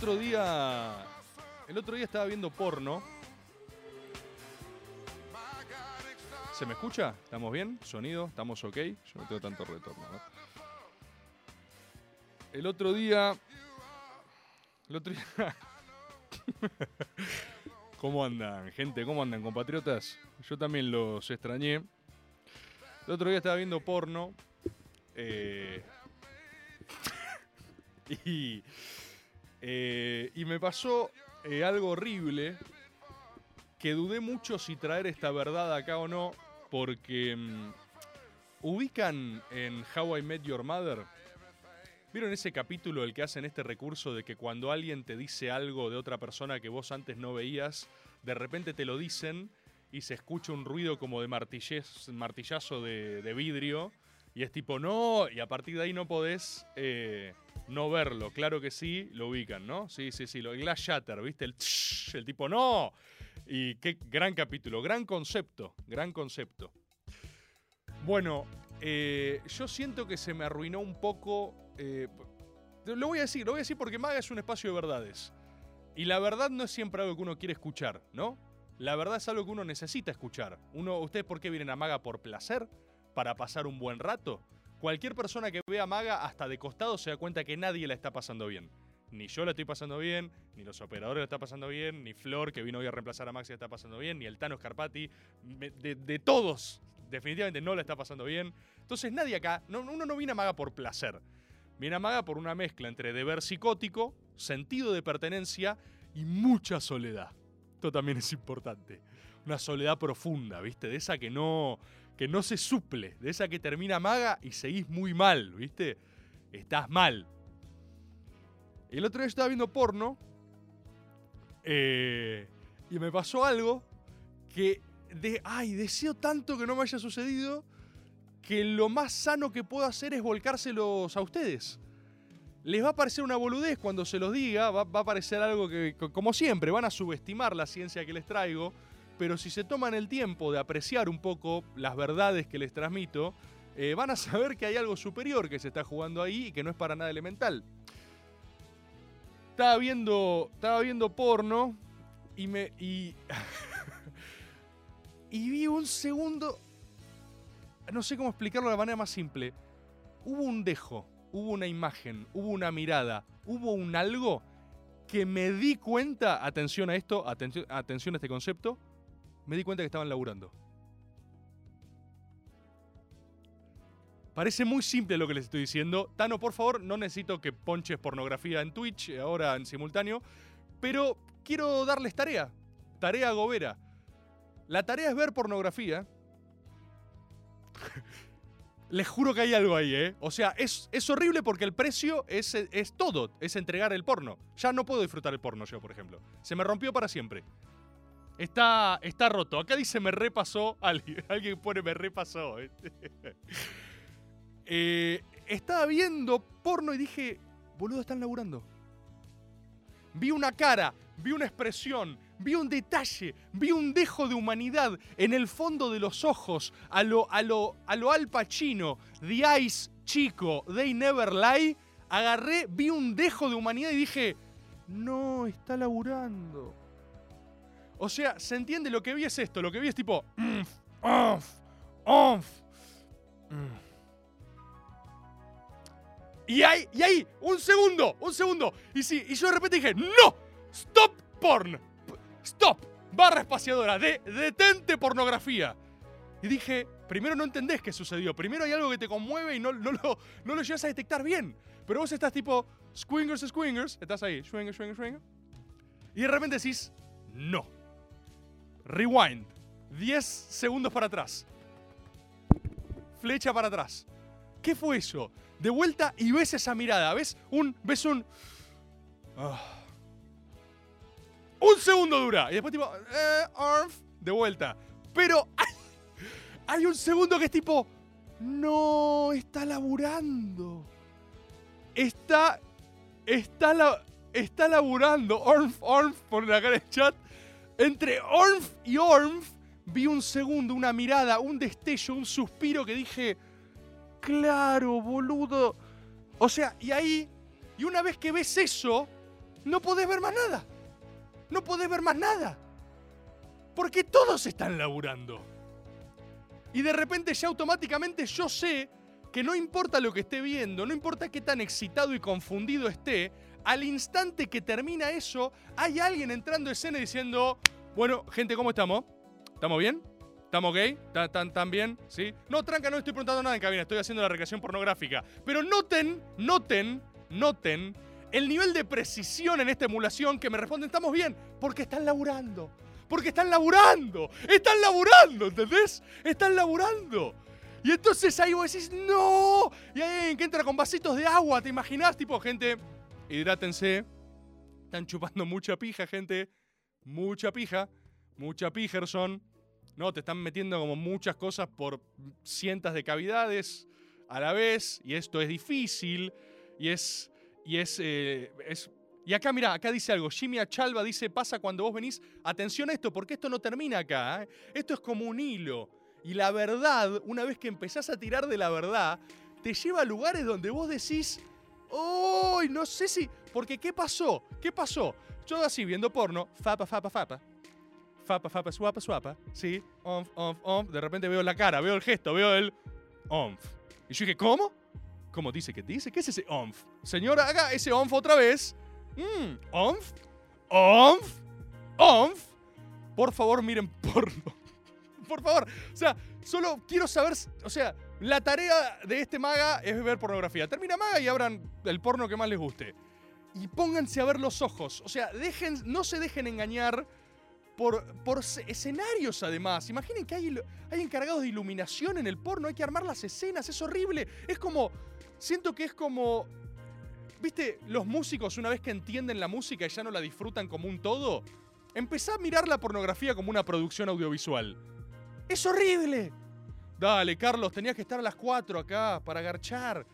Otro día. El otro día estaba viendo porno. ¿Se me escucha? ¿Estamos bien? ¿Sonido? ¿Estamos ok? Yo no tengo tanto retorno. ¿no? El otro día. El otro día. ¿Cómo andan, gente? ¿Cómo andan, compatriotas? Yo también los extrañé. El otro día estaba viendo porno. eh, y. eh, y me pasó eh, algo horrible. Que dudé mucho si traer esta verdad acá o no. Porque. mm, ubican en How I Met Your Mother. ¿Vieron ese capítulo el que hacen este recurso de que cuando alguien te dice algo de otra persona que vos antes no veías, de repente te lo dicen y se escucha un ruido como de martillazo de, de vidrio y es tipo, no, y a partir de ahí no podés eh, no verlo. Claro que sí, lo ubican, ¿no? Sí, sí, sí, lo, el glass shatter, ¿viste? El, el tipo, no. Y qué gran capítulo, gran concepto, gran concepto. Bueno, eh, yo siento que se me arruinó un poco. eh, lo voy a decir, lo voy a decir porque Maga es un espacio de verdades. Y la verdad no es siempre algo que uno quiere escuchar, ¿no? La verdad es algo que uno necesita escuchar. Uno, ¿Ustedes por qué vienen a Maga? ¿Por placer? ¿Para pasar un buen rato? Cualquier persona que vea a Maga hasta de costado se da cuenta que nadie la está pasando bien. Ni yo la estoy pasando bien, ni los operadores la está pasando bien, ni Flor, que vino hoy a reemplazar a Maxi, la está pasando bien, ni el Tano Scarpati. De, todos, definitivamente no la está pasando bien. Entonces nadie acá, no- uno no viene a Maga por placer. Viene a Maga por una mezcla entre deber psicótico, sentido de pertenencia y mucha soledad. Esto también es importante. Una soledad profunda, ¿viste? De esa que no, que no se suple, de esa que termina Maga y seguís muy mal, ¿viste? Estás mal. El otro día estaba viendo porno eh, y me pasó algo que, de, ay, deseo tanto que no me haya sucedido que lo más sano que puedo hacer es volcárselos a ustedes. Les va a parecer una boludez cuando se los diga, va, a parecer algo que, co- como siempre, van a subestimar la ciencia que les traigo, pero si se toman el tiempo de apreciar un poco las verdades que les transmito, eh, van a saber que hay algo superior que se está jugando ahí y que no es para nada elemental. Estaba viendo, estaba viendo porno y me... Y, y vi un segundo no sé cómo explicarlo de la manera más simple. Hubo un dejo, hubo una imagen, hubo una mirada, hubo un algo que me di cuenta, atención a esto, atención, atención a este concepto, me di cuenta que estaban laburando. Parece muy simple lo que les estoy diciendo. Tano, por favor, no necesito que ponches pornografía en Twitch eh, ahora en simultáneo, pero quiero darles tarea. Tarea gobera. La tarea es ver pornografía. Les juro que hay algo ahí, ¿eh? O sea, es, es horrible porque el precio es, es todo, es entregar el porno. Ya no puedo disfrutar el porno yo, por ejemplo. Se me rompió para siempre. Está, está roto. Acá dice me repasó alguien. Alguien pone me repasó. ¿eh? Estaba viendo porno y dije, boludo, están laburando. Vi una cara, vi una expresión, vi un detalle, vi un dejo de humanidad en el fondo de los ojos, a lo, a lo, a lo The Ice Chico, They Never Lie. Agarré, vi un dejo de humanidad y dije, no, está laburando. O sea, ¿se entiende? Lo que vi es esto, lo que vi es tipo, "Umf, onf, onf, mm". Y ahí, y ahí, un segundo, un segundo. Y sí, y yo de repente dije, ¡No! ¡Stop porn! P- ¡Stop! Barra espaciadora, de, detente pornografía. Y dije, primero no entendés qué sucedió. Primero hay algo que te conmueve y no, no, lo, no lo llegas a detectar bien. Pero vos estás tipo, squingers, squingers, estás ahí, swinger, swinger, swinger. Y de repente decís, no. Rewind. 10 segundos para atrás. Flecha para atrás. ¿Qué fue eso? De vuelta y ves esa mirada. ¿Ves un. ves un. Ah. Un segundo dura. Y después tipo. Eh, de vuelta. Pero hay, un segundo que es tipo. No, está laburando. Está. Está la. Está laburando. Ornf, Ornf, por acá en el chat. Entre Ornf y Ornf vi un segundo, una mirada, un destello, un suspiro que dije. Claro, boludo. O sea, y ahí. Y una vez que ves eso, no podés ver más nada. No podés ver más nada. Porque todos están laburando. Y de repente ya automáticamente yo sé que no importa lo que esté viendo, no importa qué tan excitado y confundido esté, al instante que termina eso, hay alguien entrando a escena diciendo, bueno, gente, ¿cómo estamos? ¿Estamos bien? ¿Estamos ok? ¿Tan, tan, bien? ¿Sí? No, tranca, no estoy preguntando nada en cabina, estoy haciendo la recreación pornográfica. Pero noten, noten, noten el nivel de precisión en esta emulación que me responden, estamos bien, porque están laburando. Porque están laburando. Están laburando, ¿entendés? Están laburando. Y entonces ahí vos decís, no. Y alguien que entra con vasitos de agua, ¿te imaginás? Tipo, gente, hidrátense. Están chupando mucha pija, gente. Mucha pija. Mucha pijerson. No, te están metiendo como muchas cosas por cientos de cavidades a la vez. Y esto es difícil. Y es. Y es. eh, es y acá, mira, acá dice algo. Jimmy Achalva dice: pasa cuando vos venís. Atención a esto, porque esto no termina acá. ¿eh? Esto es como un hilo. Y la verdad, una vez que empezás a tirar de la verdad, te lleva a lugares donde vos decís, ¡Uy! no sé si. Porque, ¿qué pasó? ¿Qué pasó? Yo así viendo porno, fapa, fapa, fapa. Fapa, fapa, suapa, suapa. Sí, onf, onf, onf. De repente veo la cara, veo el gesto, veo el onf. Y yo dije, ¿cómo? ¿Cómo dice que dice? ¿Qué es ese onf? Señora, haga ese onf otra vez. Mmm, onf, onf, onf. Por favor, miren porno. Por favor. O sea, solo quiero saber. O sea, la tarea de este maga es ver pornografía. Termina maga y abran el porno que más les guste. Y pónganse a ver los ojos. O sea, dejen, no se dejen engañar por, por escenarios además. Imaginen que hay, hay encargados de iluminación en el porno. Hay que armar las escenas. Es horrible. Es como. Siento que es como. ¿Viste? Los músicos, una vez que entienden la música y ya no la disfrutan como un todo, empezá a mirar la pornografía como una producción audiovisual. ¡Es horrible! Dale, Carlos, tenías que estar a las 4 acá para garchar.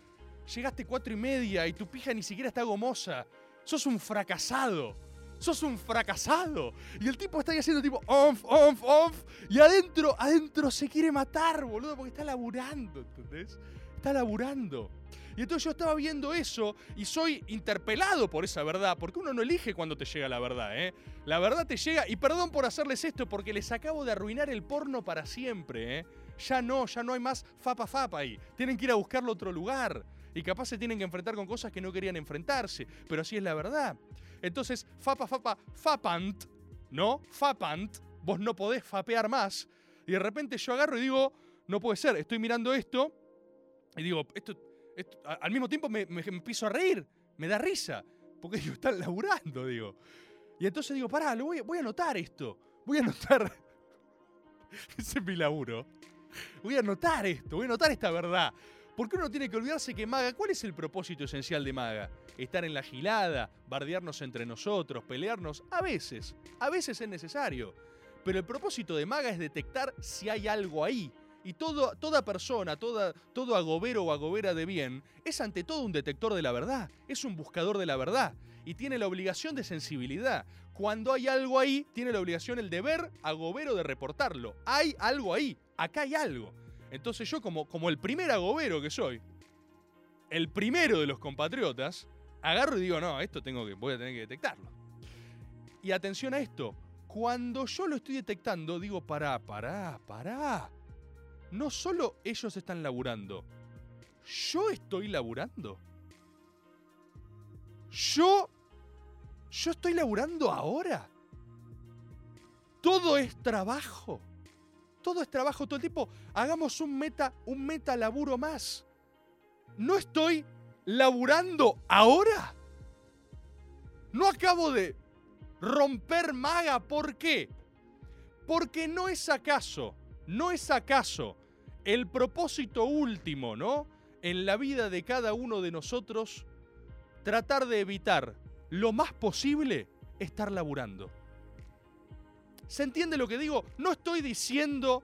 Llegaste cuatro y media y tu pija ni siquiera está gomosa. Sos un fracasado. Sos un fracasado. Y el tipo está ahí haciendo tipo onf, onf, onf. Y adentro, adentro se quiere matar, boludo, porque está laburando, ¿entendés? Está laburando. Y entonces yo estaba viendo eso y soy interpelado por esa verdad, porque uno no elige cuando te llega la verdad, ¿eh? La verdad te llega, y perdón por hacerles esto, porque les acabo de arruinar el porno para siempre, ¿eh? Ya no, ya no hay más fapa fapa ahí. Tienen que ir a buscarlo a otro lugar. Y capaz se tienen que enfrentar con cosas que no querían enfrentarse. Pero así es la verdad. Entonces, fapa fapa fapant, ¿no? Fapant, vos no podés fapear más. Y de repente yo agarro y digo, no puede ser, estoy mirando esto y digo, esto, esto- al mismo tiempo me, me- me a reír, me da risa, porque digo, están laburando, digo. Y entonces digo, pará, lo voy, voy a anotar esto, voy a anotar, ese es mi laburo, voy a anotar esto, voy a anotar esta verdad. Porque uno tiene que olvidarse que Maga, ¿cuál es el propósito esencial de Maga? Estar en la gilada, bardearnos entre nosotros, pelearnos, a veces, a veces es necesario. Pero el propósito de Maga es detectar si hay algo ahí. Y todo, toda persona, toda, todo agobero o agobera de bien, es ante todo un detector de la verdad, es un buscador de la verdad y tiene la obligación de sensibilidad. Cuando hay algo ahí, tiene la obligación, el deber agobero de reportarlo. Hay algo ahí, acá hay algo. Entonces yo como, como el primer agobero que soy, el primero de los compatriotas, agarro y digo, no, esto tengo que, voy a tener que detectarlo. Y atención a esto, cuando yo lo estoy detectando, digo, pará, pará, pará. No solo ellos están laburando, yo estoy laburando. Yo, yo estoy laburando ahora. Todo es trabajo. Todo es trabajo todo el. Hagamos un meta, un meta laburo más. No estoy laburando ahora? No acabo de romper maga. ¿Por qué? Porque no es acaso, no es acaso el propósito último, ¿no? En la vida de cada uno de nosotros, tratar de evitar lo más posible estar laburando. ¿Se entiende lo que digo? No estoy diciendo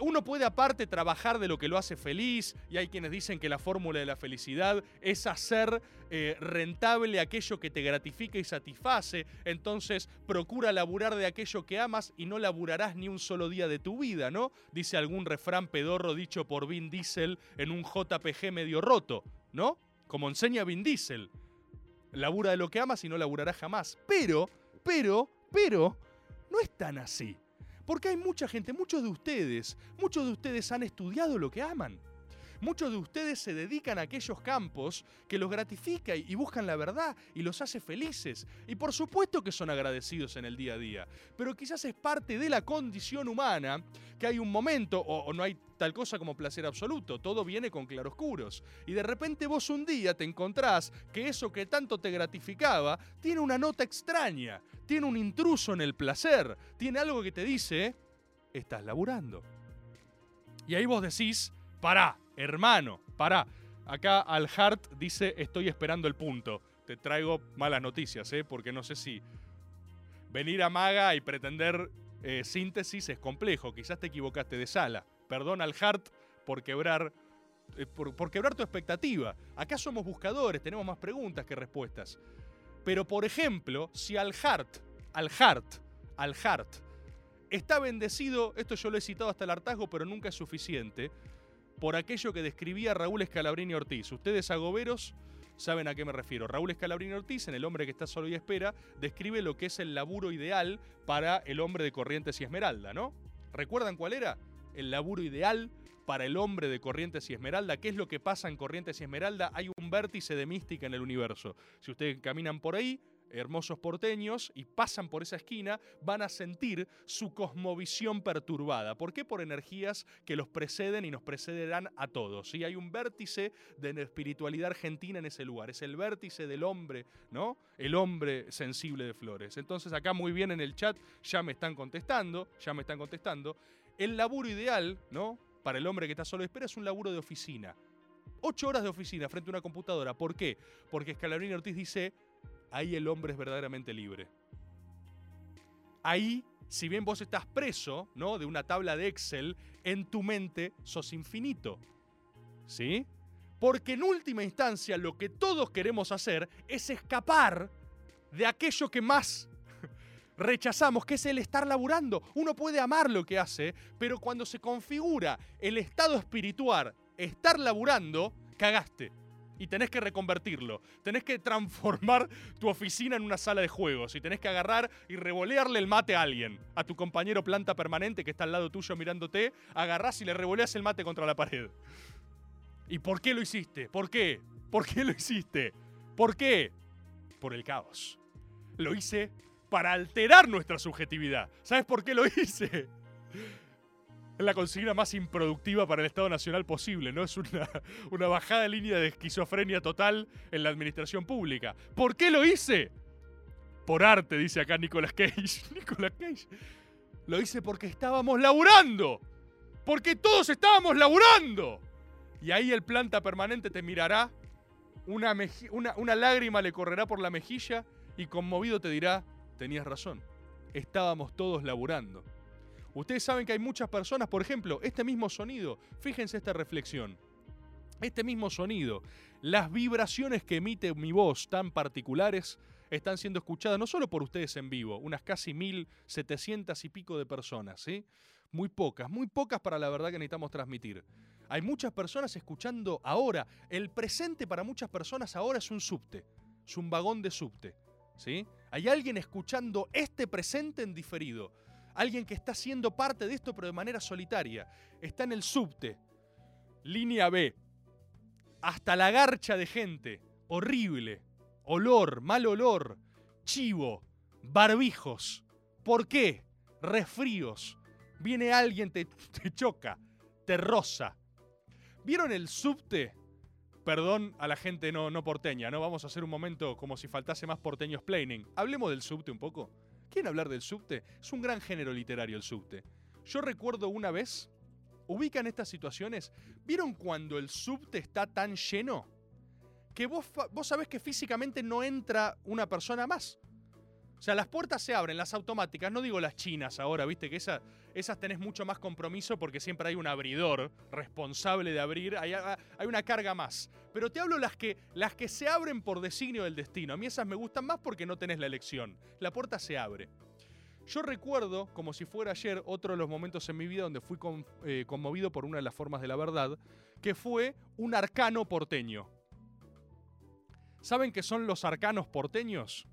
uno puede aparte trabajar de lo que lo hace feliz y hay quienes dicen que la fórmula de la felicidad es hacer eh, rentable aquello que te gratifica y satisface, entonces procura laburar de aquello que amas y no laburarás ni un solo día de tu vida, ¿no? Dice algún refrán pedorro dicho por Vin Diesel en un JPG medio roto, ¿no? Como enseña Vin Diesel. Labura de lo que amas y no laburarás jamás. Pero, pero, pero, no es tan así. Porque hay mucha gente, muchos de ustedes, muchos de ustedes han estudiado lo que aman. Muchos de ustedes se dedican a aquellos campos que los gratifica y buscan la verdad y los hace felices. Y por supuesto que son agradecidos en el día a día. Pero quizás es parte de la condición humana que hay un momento, o, no hay tal cosa como placer absoluto, todo viene con claroscuros. Y de repente vos un día te encontrás que eso que tanto te gratificaba tiene una nota extraña, tiene un intruso en el placer, tiene algo que te dice, estás laburando. Y ahí vos decís, pará, hermano, pará. Acá Al Hart dice, estoy esperando el punto. Te traigo malas noticias, ¿eh? porque no sé si venir a Maga y pretender eh, síntesis es complejo. Quizás te equivocaste de sala. Perdón Al Hart por quebrar, eh, por, quebrar tu expectativa. Acá somos buscadores, tenemos más preguntas que respuestas. Pero por ejemplo, si Al Hart, Al Hart, Al Hart, está bendecido, esto yo lo he citado hasta el hartazgo, pero nunca es suficiente, por aquello que describía Raúl Escalabrini Ortiz. Ustedes agoberos saben a qué me refiero. Raúl Escalabrini Ortiz, en El hombre que está solo y espera, describe lo que es el laburo ideal para el hombre de Corrientes y Esmeralda, ¿no? ¿Recuerdan cuál era? El laburo ideal para el hombre de Corrientes y Esmeralda. ¿Qué es lo que pasa en Corrientes y Esmeralda? Hay un vértice de mística en el universo. Si ustedes caminan por ahí, hermosos porteños y pasan por esa esquina, van a sentir su cosmovisión perturbada. ¿Por qué? Por energías que los preceden y nos precederán a todos. Y Hay un vértice de espiritualidad argentina en ese lugar. Es el vértice del hombre, ¿no? El hombre sensible de flores. Entonces acá muy bien en el chat ya me están contestando, ya me están contestando. El laburo ideal, ¿no? Para el hombre que está solo de espera es un laburo de oficina. Ocho horas de oficina frente a una computadora. ¿Por qué? Porque Scalabrini Ortiz dice, ahí el hombre es verdaderamente libre. Ahí, si bien vos estás preso, ¿no? De una tabla de Excel, en tu mente sos infinito. ¿Sí? Porque en última instancia lo que todos queremos hacer es escapar de aquello que más rechazamos, que es el estar laburando. Uno puede amar lo que hace, pero cuando se configura el estado espiritual, estar laburando, cagaste y tenés que reconvertirlo. Tenés que transformar tu oficina en una sala de juegos y tenés que agarrar y revolearle el mate a alguien. A tu compañero planta permanente que está al lado tuyo mirándote, agarrás y le revoleas el mate contra la pared. ¿Y por qué lo hiciste? ¿Por qué? ¿Por qué lo hiciste? ¿Por qué? Por el caos. Lo hice para alterar nuestra subjetividad. ¿Sabes por qué lo hice? Es la consigna más improductiva para el Estado Nacional posible, ¿no? Es una, bajada de línea de esquizofrenia total en la administración pública. ¿Por qué lo hice? Por arte, dice acá Nicolas Cage. Nicolas Cage. Lo hice porque estábamos laburando. Porque todos estábamos laburando. Y ahí el planta permanente te mirará, una, una, una lágrima le correrá por la mejilla y conmovido te dirá, tenías razón, estábamos todos laburando. Ustedes saben que hay muchas personas, por ejemplo, este mismo sonido, fíjense esta reflexión, este mismo sonido, las vibraciones que emite mi voz tan particulares están siendo escuchadas no solo por ustedes en vivo, unas casi 1.700 y pico de personas, ¿sí? Muy pocas, muy pocas para la verdad que necesitamos transmitir. Hay muchas personas escuchando ahora. El presente para muchas personas ahora es un subte, es un vagón de subte. ¿sí? Hay alguien escuchando este presente en diferido alguien que está siendo parte de esto pero de manera solitaria. Está en el subte, línea B, hasta la garcha de gente, horrible, olor, mal olor, chivo, barbijos. ¿Por qué? Resfríos. Viene alguien, te, te choca, te roza. ¿Vieron el subte Perdón a la gente no, no porteña, ¿no? Vamos a hacer un momento como si faltase más porteños planning. Hablemos del subte un poco. ¿Quieren hablar del subte? Es un gran género literario el subte. Yo recuerdo una vez, ubican estas situaciones, ¿vieron cuando el subte está tan lleno? Que vos, vos sabés que físicamente no entra una persona más. O sea, las puertas se abren, las automáticas, no digo las chinas ahora, viste que esa- esas tenés mucho más compromiso porque siempre hay un abridor responsable de abrir, hay, una carga más. Pero te hablo las que, las que se abren por designio del destino. A mí esas me gustan más porque no tenés la elección. La puerta se abre. Yo recuerdo, como si fuera ayer, otro de los momentos en mi vida donde fui eh, conmovido por una de las formas de la verdad, que fue un arcano porteño. ¿Saben qué son los arcanos porteños?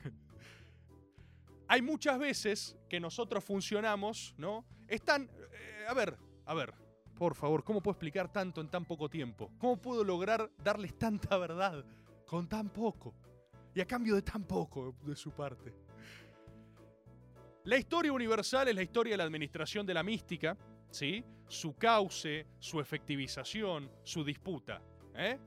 Hay muchas veces que nosotros funcionamos, ¿no? Están. eh, a ver, a ver, por favor, ¿cómo puedo explicar tanto en tan poco tiempo? ¿Cómo puedo lograr darles tanta verdad con tan poco? Y a cambio de tan poco de su parte. La historia universal es la historia de la administración de la mística, ¿sí? Su cauce, su efectivización, su disputa. ¿eh?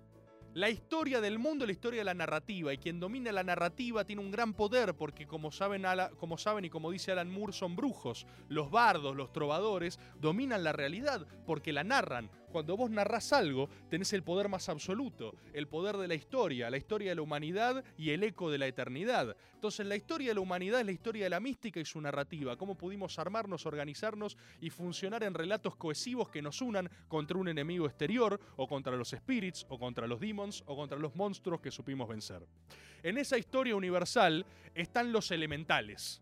La historia del mundo es la historia de la narrativa y quien domina la narrativa tiene un gran poder porque como saben, Ala- como saben y como dice Alan Moore son brujos. Los bardos, los trovadores dominan la realidad porque la narran. Cuando vos narrás algo tenés el poder más absoluto, el poder de la historia, la historia de la humanidad y el eco de la eternidad. Entonces la historia de la humanidad es la historia de la mística y su narrativa, cómo pudimos armarnos, organizarnos y funcionar en relatos cohesivos que nos unan contra un enemigo exterior o contra los spirits o contra los demons o contra los monstruos que supimos vencer. En esa historia universal están los elementales.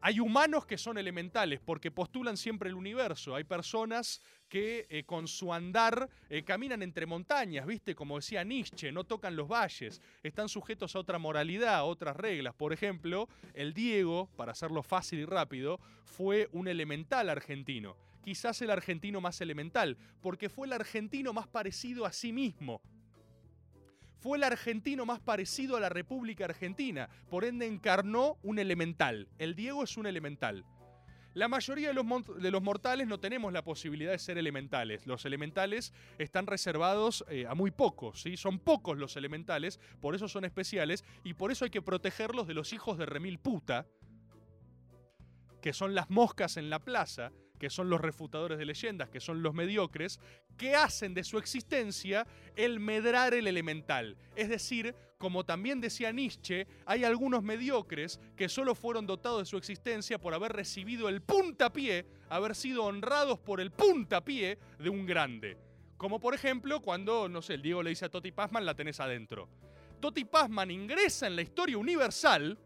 Hay humanos que son elementales porque postulan siempre el universo. Hay personas que eh, con su andar eh, caminan entre montañas, ¿viste? Como decía Nietzsche, no tocan los valles. Están sujetos a otra moralidad, a otras reglas. Por ejemplo, el Diego, para hacerlo fácil y rápido, fue un elemental argentino. Quizás el argentino más elemental, porque fue el argentino más parecido a sí mismo fue el argentino más parecido a la República Argentina, por ende encarnó un elemental. El Diego es un elemental. La mayoría de los, de los mortales no tenemos la posibilidad de ser elementales. Los elementales están reservados eh, a muy pocos, ¿sí? Son pocos los elementales, por eso son especiales y por eso hay que protegerlos de los hijos de remil puta, que son las moscas en la plaza, que son los refutadores de leyendas, que son los mediocres, que hacen de su existencia el medrar el elemental. Es decir, como también decía Nietzsche, hay algunos mediocres que solo fueron dotados de su existencia por haber recibido el puntapié, haber sido honrados por el puntapié de un grande. Como por ejemplo cuando, no sé, el Diego le dice a Toti Pazman, la tenés adentro. Toti Pazman ingresa en la historia universal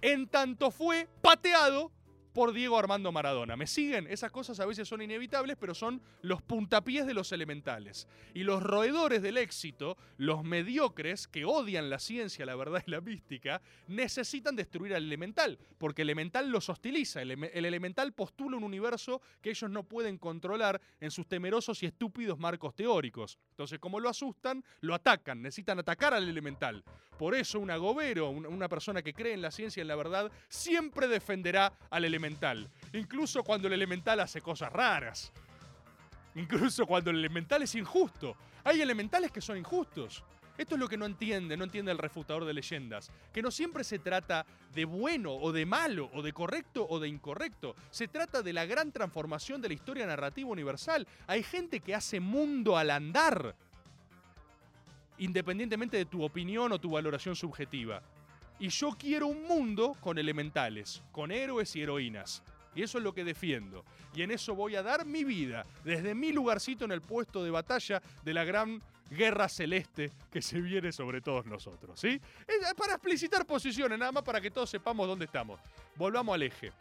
en tanto fue pateado por Diego Armando Maradona. ¿Me siguen? Esas cosas a veces son inevitables, pero son los puntapiés de los elementales. Y los roedores del éxito, los mediocres que odian la ciencia, la verdad y la mística, necesitan destruir al elemental, porque el elemental los hostiliza. El, ele- el elemental postula un universo que ellos no pueden controlar en sus temerosos y estúpidos marcos teóricos. Entonces, como lo asustan, lo atacan, necesitan atacar al elemental. Por eso un agobero, un- una persona que cree en la ciencia y en la verdad, siempre defenderá al elemental. Incluso cuando el elemental hace cosas raras. Incluso cuando el elemental es injusto. Hay elementales que son injustos. Esto es lo que no entiende, no entiende el refutador de leyendas. Que no siempre se trata de bueno o de malo, o de correcto o de incorrecto. Se trata de la gran transformación de la historia narrativa universal. Hay gente que hace mundo al andar independientemente de tu opinión o tu valoración subjetiva. Y yo quiero un mundo con elementales, con héroes y heroínas. Y eso es lo que defiendo. Y en eso voy a dar mi vida, desde mi lugarcito en el puesto de batalla de la gran guerra celeste que se viene sobre todos nosotros. ¿sí? Es para explicitar posiciones, nada más para que todos sepamos dónde estamos. Volvamos al eje.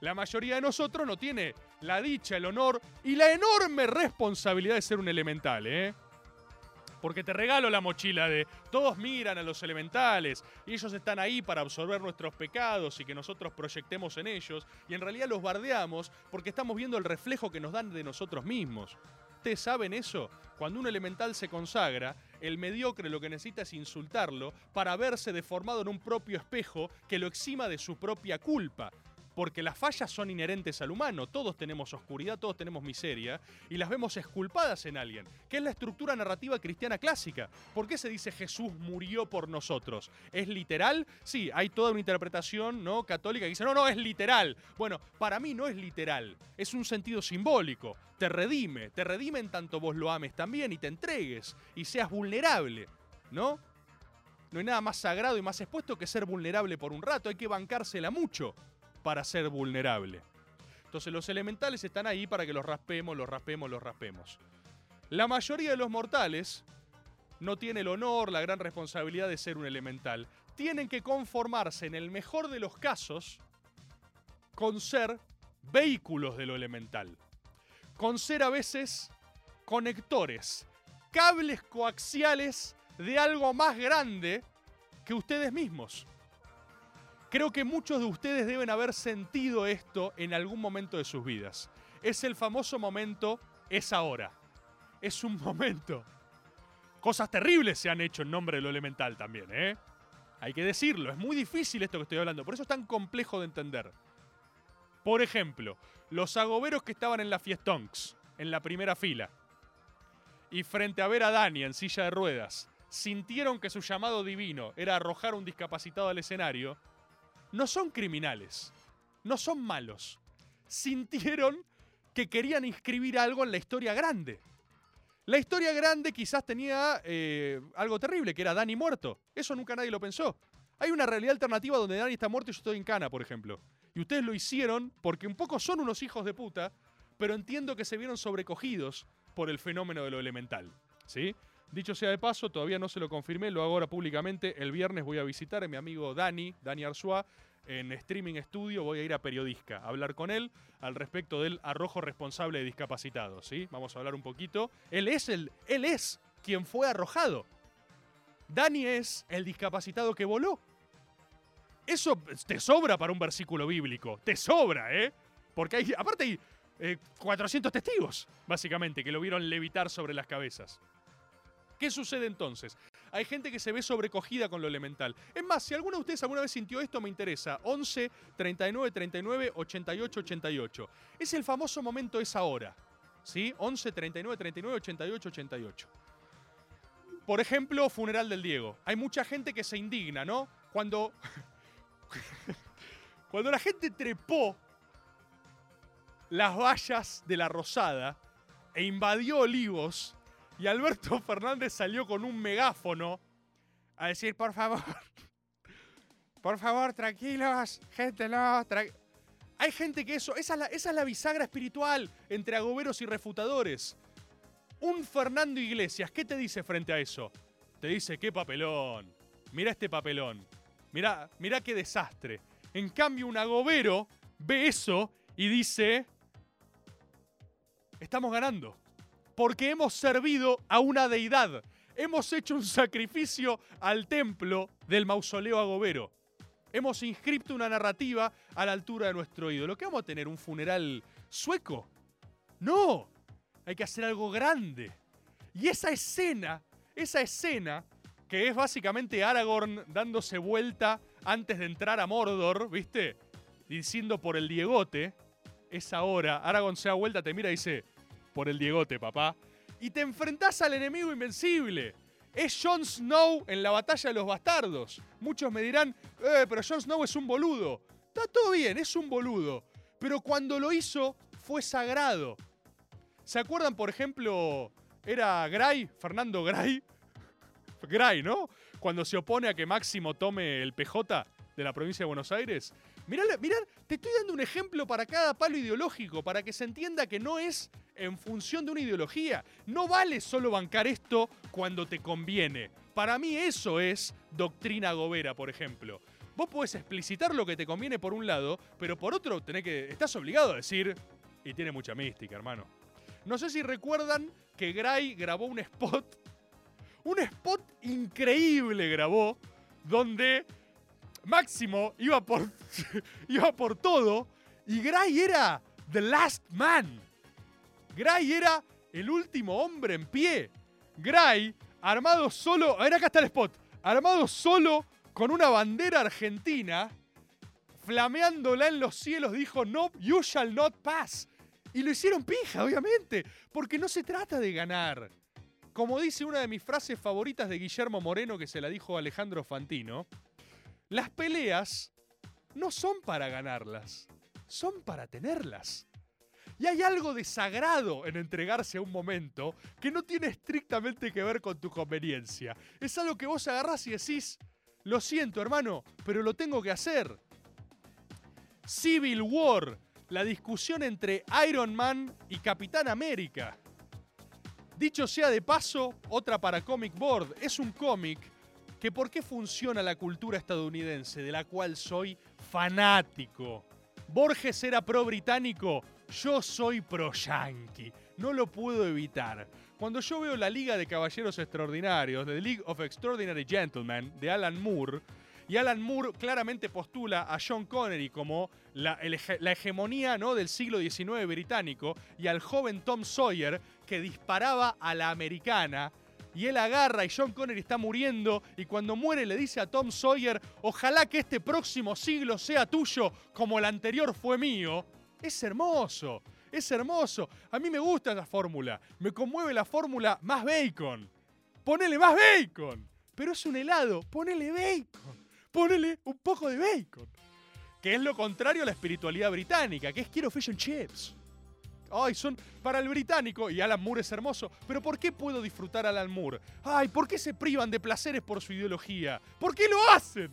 La mayoría de nosotros no tiene la dicha, el honor y la enorme responsabilidad de ser un elemental, ¿eh? Porque te regalo la mochila de todos miran a los elementales y ellos están ahí para absorber nuestros pecados y que nosotros proyectemos en ellos y en realidad los bardeamos porque estamos viendo el reflejo que nos dan de nosotros mismos. ¿Ustedes saben eso? Cuando un elemental se consagra, el mediocre lo que necesita es insultarlo para verse deformado en un propio espejo que lo exima de su propia culpa. Porque las fallas son inherentes al humano. Todos tenemos oscuridad, todos tenemos miseria, y las vemos esculpadas en alguien, que es la estructura narrativa cristiana clásica. ¿Por qué se dice Jesús murió por nosotros? ¿Es literal? Sí, hay toda una interpretación ¿no? católica que dice, no, no, es literal. Bueno, para mí no es literal, es un sentido simbólico. Te redime, te redime en tanto vos lo ames también y te entregues y seas vulnerable, ¿no? No hay nada más sagrado y más expuesto que ser vulnerable por un rato. Hay que bancársela mucho para ser vulnerable. Entonces los elementales están ahí para que los raspemos, los raspemos, los raspemos. La mayoría de los mortales no tiene el honor, la gran responsabilidad de ser un elemental. Tienen que conformarse en el mejor de los casos con ser vehículos de lo elemental. Con ser a veces conectores, cables coaxiales de algo más grande que ustedes mismos. Creo que muchos de ustedes deben haber sentido esto en algún momento de sus vidas. Es el famoso momento, es ahora. Es un momento. Cosas terribles se han hecho en nombre de lo elemental también, ¿eh? Hay que decirlo, es muy difícil esto que estoy hablando, por eso es tan complejo de entender. Por ejemplo, los agoberos que estaban en la Fiestonks, en la primera fila, y frente a ver a Dani en silla de ruedas, sintieron que su llamado divino era arrojar un discapacitado al escenario, no son criminales, no son malos. Sintieron que querían inscribir algo en la historia grande. La historia grande quizás tenía eh, algo terrible, que era Dani muerto. Eso nunca nadie lo pensó. Hay una realidad alternativa donde Dani está muerto y yo estoy en cana, por ejemplo. Y ustedes lo hicieron porque un poco son unos hijos de puta, pero entiendo que se vieron sobrecogidos por el fenómeno de lo elemental. ¿Sí? Dicho sea de paso, todavía no se lo confirmé, lo hago ahora públicamente. El viernes voy a visitar a mi amigo Dani, Dani Arzua, en streaming estudio. Voy a ir a Periodisca a hablar con él al respecto del arrojo responsable de discapacitados. ¿sí? Vamos a hablar un poquito. Él es, el, él es quien fue arrojado. Dani es el discapacitado que voló. Eso te sobra para un versículo bíblico. Te sobra, ¿eh? Porque hay, aparte hay eh, 400 testigos, básicamente, que lo vieron levitar sobre las cabezas. ¿Qué sucede entonces? Hay gente que se ve sobrecogida con lo elemental. Es más, si alguno de ustedes alguna vez sintió esto, me interesa. 11 39 39 88 88. Es el famoso momento es ahora. ¿Sí? 11 39 39 88 88. Por ejemplo, funeral del Diego. Hay mucha gente que se indigna, ¿no? Cuando. Cuando la gente trepó las vallas de la Rosada e invadió Olivos y Alberto Fernández salió con un megáfono a decir, por favor, por favor, tranquilos, gente, no, Hay gente que eso, esa es, la, esa es la bisagra espiritual entre agoberos y refutadores. Un Fernando Iglesias, ¿qué te dice frente a eso? Te dice, qué papelón, mira este papelón, mira, mira qué desastre. En cambio, un agobero ve eso y dice, estamos ganando porque hemos servido a una deidad. Hemos hecho un sacrificio al templo del mausoleo agobero. Hemos inscripto una narrativa a la altura de nuestro ídolo. ¿Qué vamos a tener? ¿Un funeral sueco? No, hay que hacer algo grande. Y esa escena, esa escena, que es básicamente Aragorn dándose vuelta antes de entrar a Mordor, ¿viste? Diciendo por el Diegote, es ahora. Aragorn se da vuelta, te mira y dice, por el Diegote, papá. Y te enfrentás al enemigo invencible. Es Jon Snow en la batalla de los bastardos. Muchos me dirán, eh, pero Jon Snow es un boludo. Está todo bien, es un boludo. Pero cuando lo hizo, fue sagrado. ¿Se acuerdan, por ejemplo, era Gray, Fernando Gray? Gray, ¿no? Cuando se opone a que Máximo tome el PJ de la provincia de Buenos Aires. Mirá, mirá, te estoy dando un ejemplo para cada palo ideológico, para que se entienda que no es en función de una ideología. No vale solo bancar esto cuando te conviene. Para mí eso es doctrina gobera, por ejemplo. Vos podés explicitar lo que te conviene por un lado, pero por otro tenés que, estás obligado a decir, y tiene mucha mística, hermano. No sé si recuerdan que Gray grabó un spot, un spot increíble grabó, donde Máximo iba por, iba por todo y Gray era The Last Man. Gray era el último hombre en pie. Gray, armado solo, a ver acá está el spot, armado solo con una bandera argentina, flameándola en los cielos, dijo, no, you shall not pass. Y lo hicieron pija, obviamente, porque no se trata de ganar. Como dice una de mis frases favoritas de Guillermo Moreno, que se la dijo Alejandro Fantino, las peleas no son para ganarlas, son para tenerlas. Y hay algo de sagrado en entregarse a un momento que no tiene estrictamente que ver con tu conveniencia. Es algo que vos agarrás y decís, lo siento hermano, pero lo tengo que hacer. Civil War, la discusión entre Iron Man y Capitán América. Dicho sea de paso, otra para Comic Board, es un cómic que por qué funciona la cultura estadounidense, de la cual soy fanático. Borges era pro británico, yo soy pro yankee. No lo puedo evitar. Cuando yo veo la Liga de Caballeros Extraordinarios, The League of Extraordinary Gentlemen, de Alan Moore, y Alan Moore claramente postula a John Connery como la, la hegemonía ¿no? del siglo XIX británico y al joven Tom Sawyer que disparaba a la americana. Y él agarra y John Connery está muriendo y cuando muere le dice a Tom Sawyer, ojalá que este próximo siglo sea tuyo como el anterior fue mío. Es hermoso, es hermoso. A mí me gusta la fórmula. Me conmueve la fórmula más bacon. Ponele más bacon. Pero es un helado, ponele bacon. Ponele un poco de bacon. Que es lo contrario a la espiritualidad británica, que es quiero fish and chips. Ay, son para el británico, y Alan Moore es hermoso, pero ¿por qué puedo disfrutar a Alan Moore? Ay, ¿por qué se privan de placeres por su ideología? ¿Por qué lo hacen?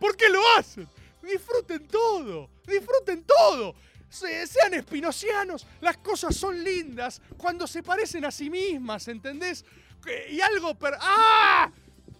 ¿Por qué lo hacen? Disfruten todo, disfruten todo. Se- sean espinocianos, las cosas son lindas cuando se parecen a sí mismas, ¿entendés? Y algo per... ¡Ah!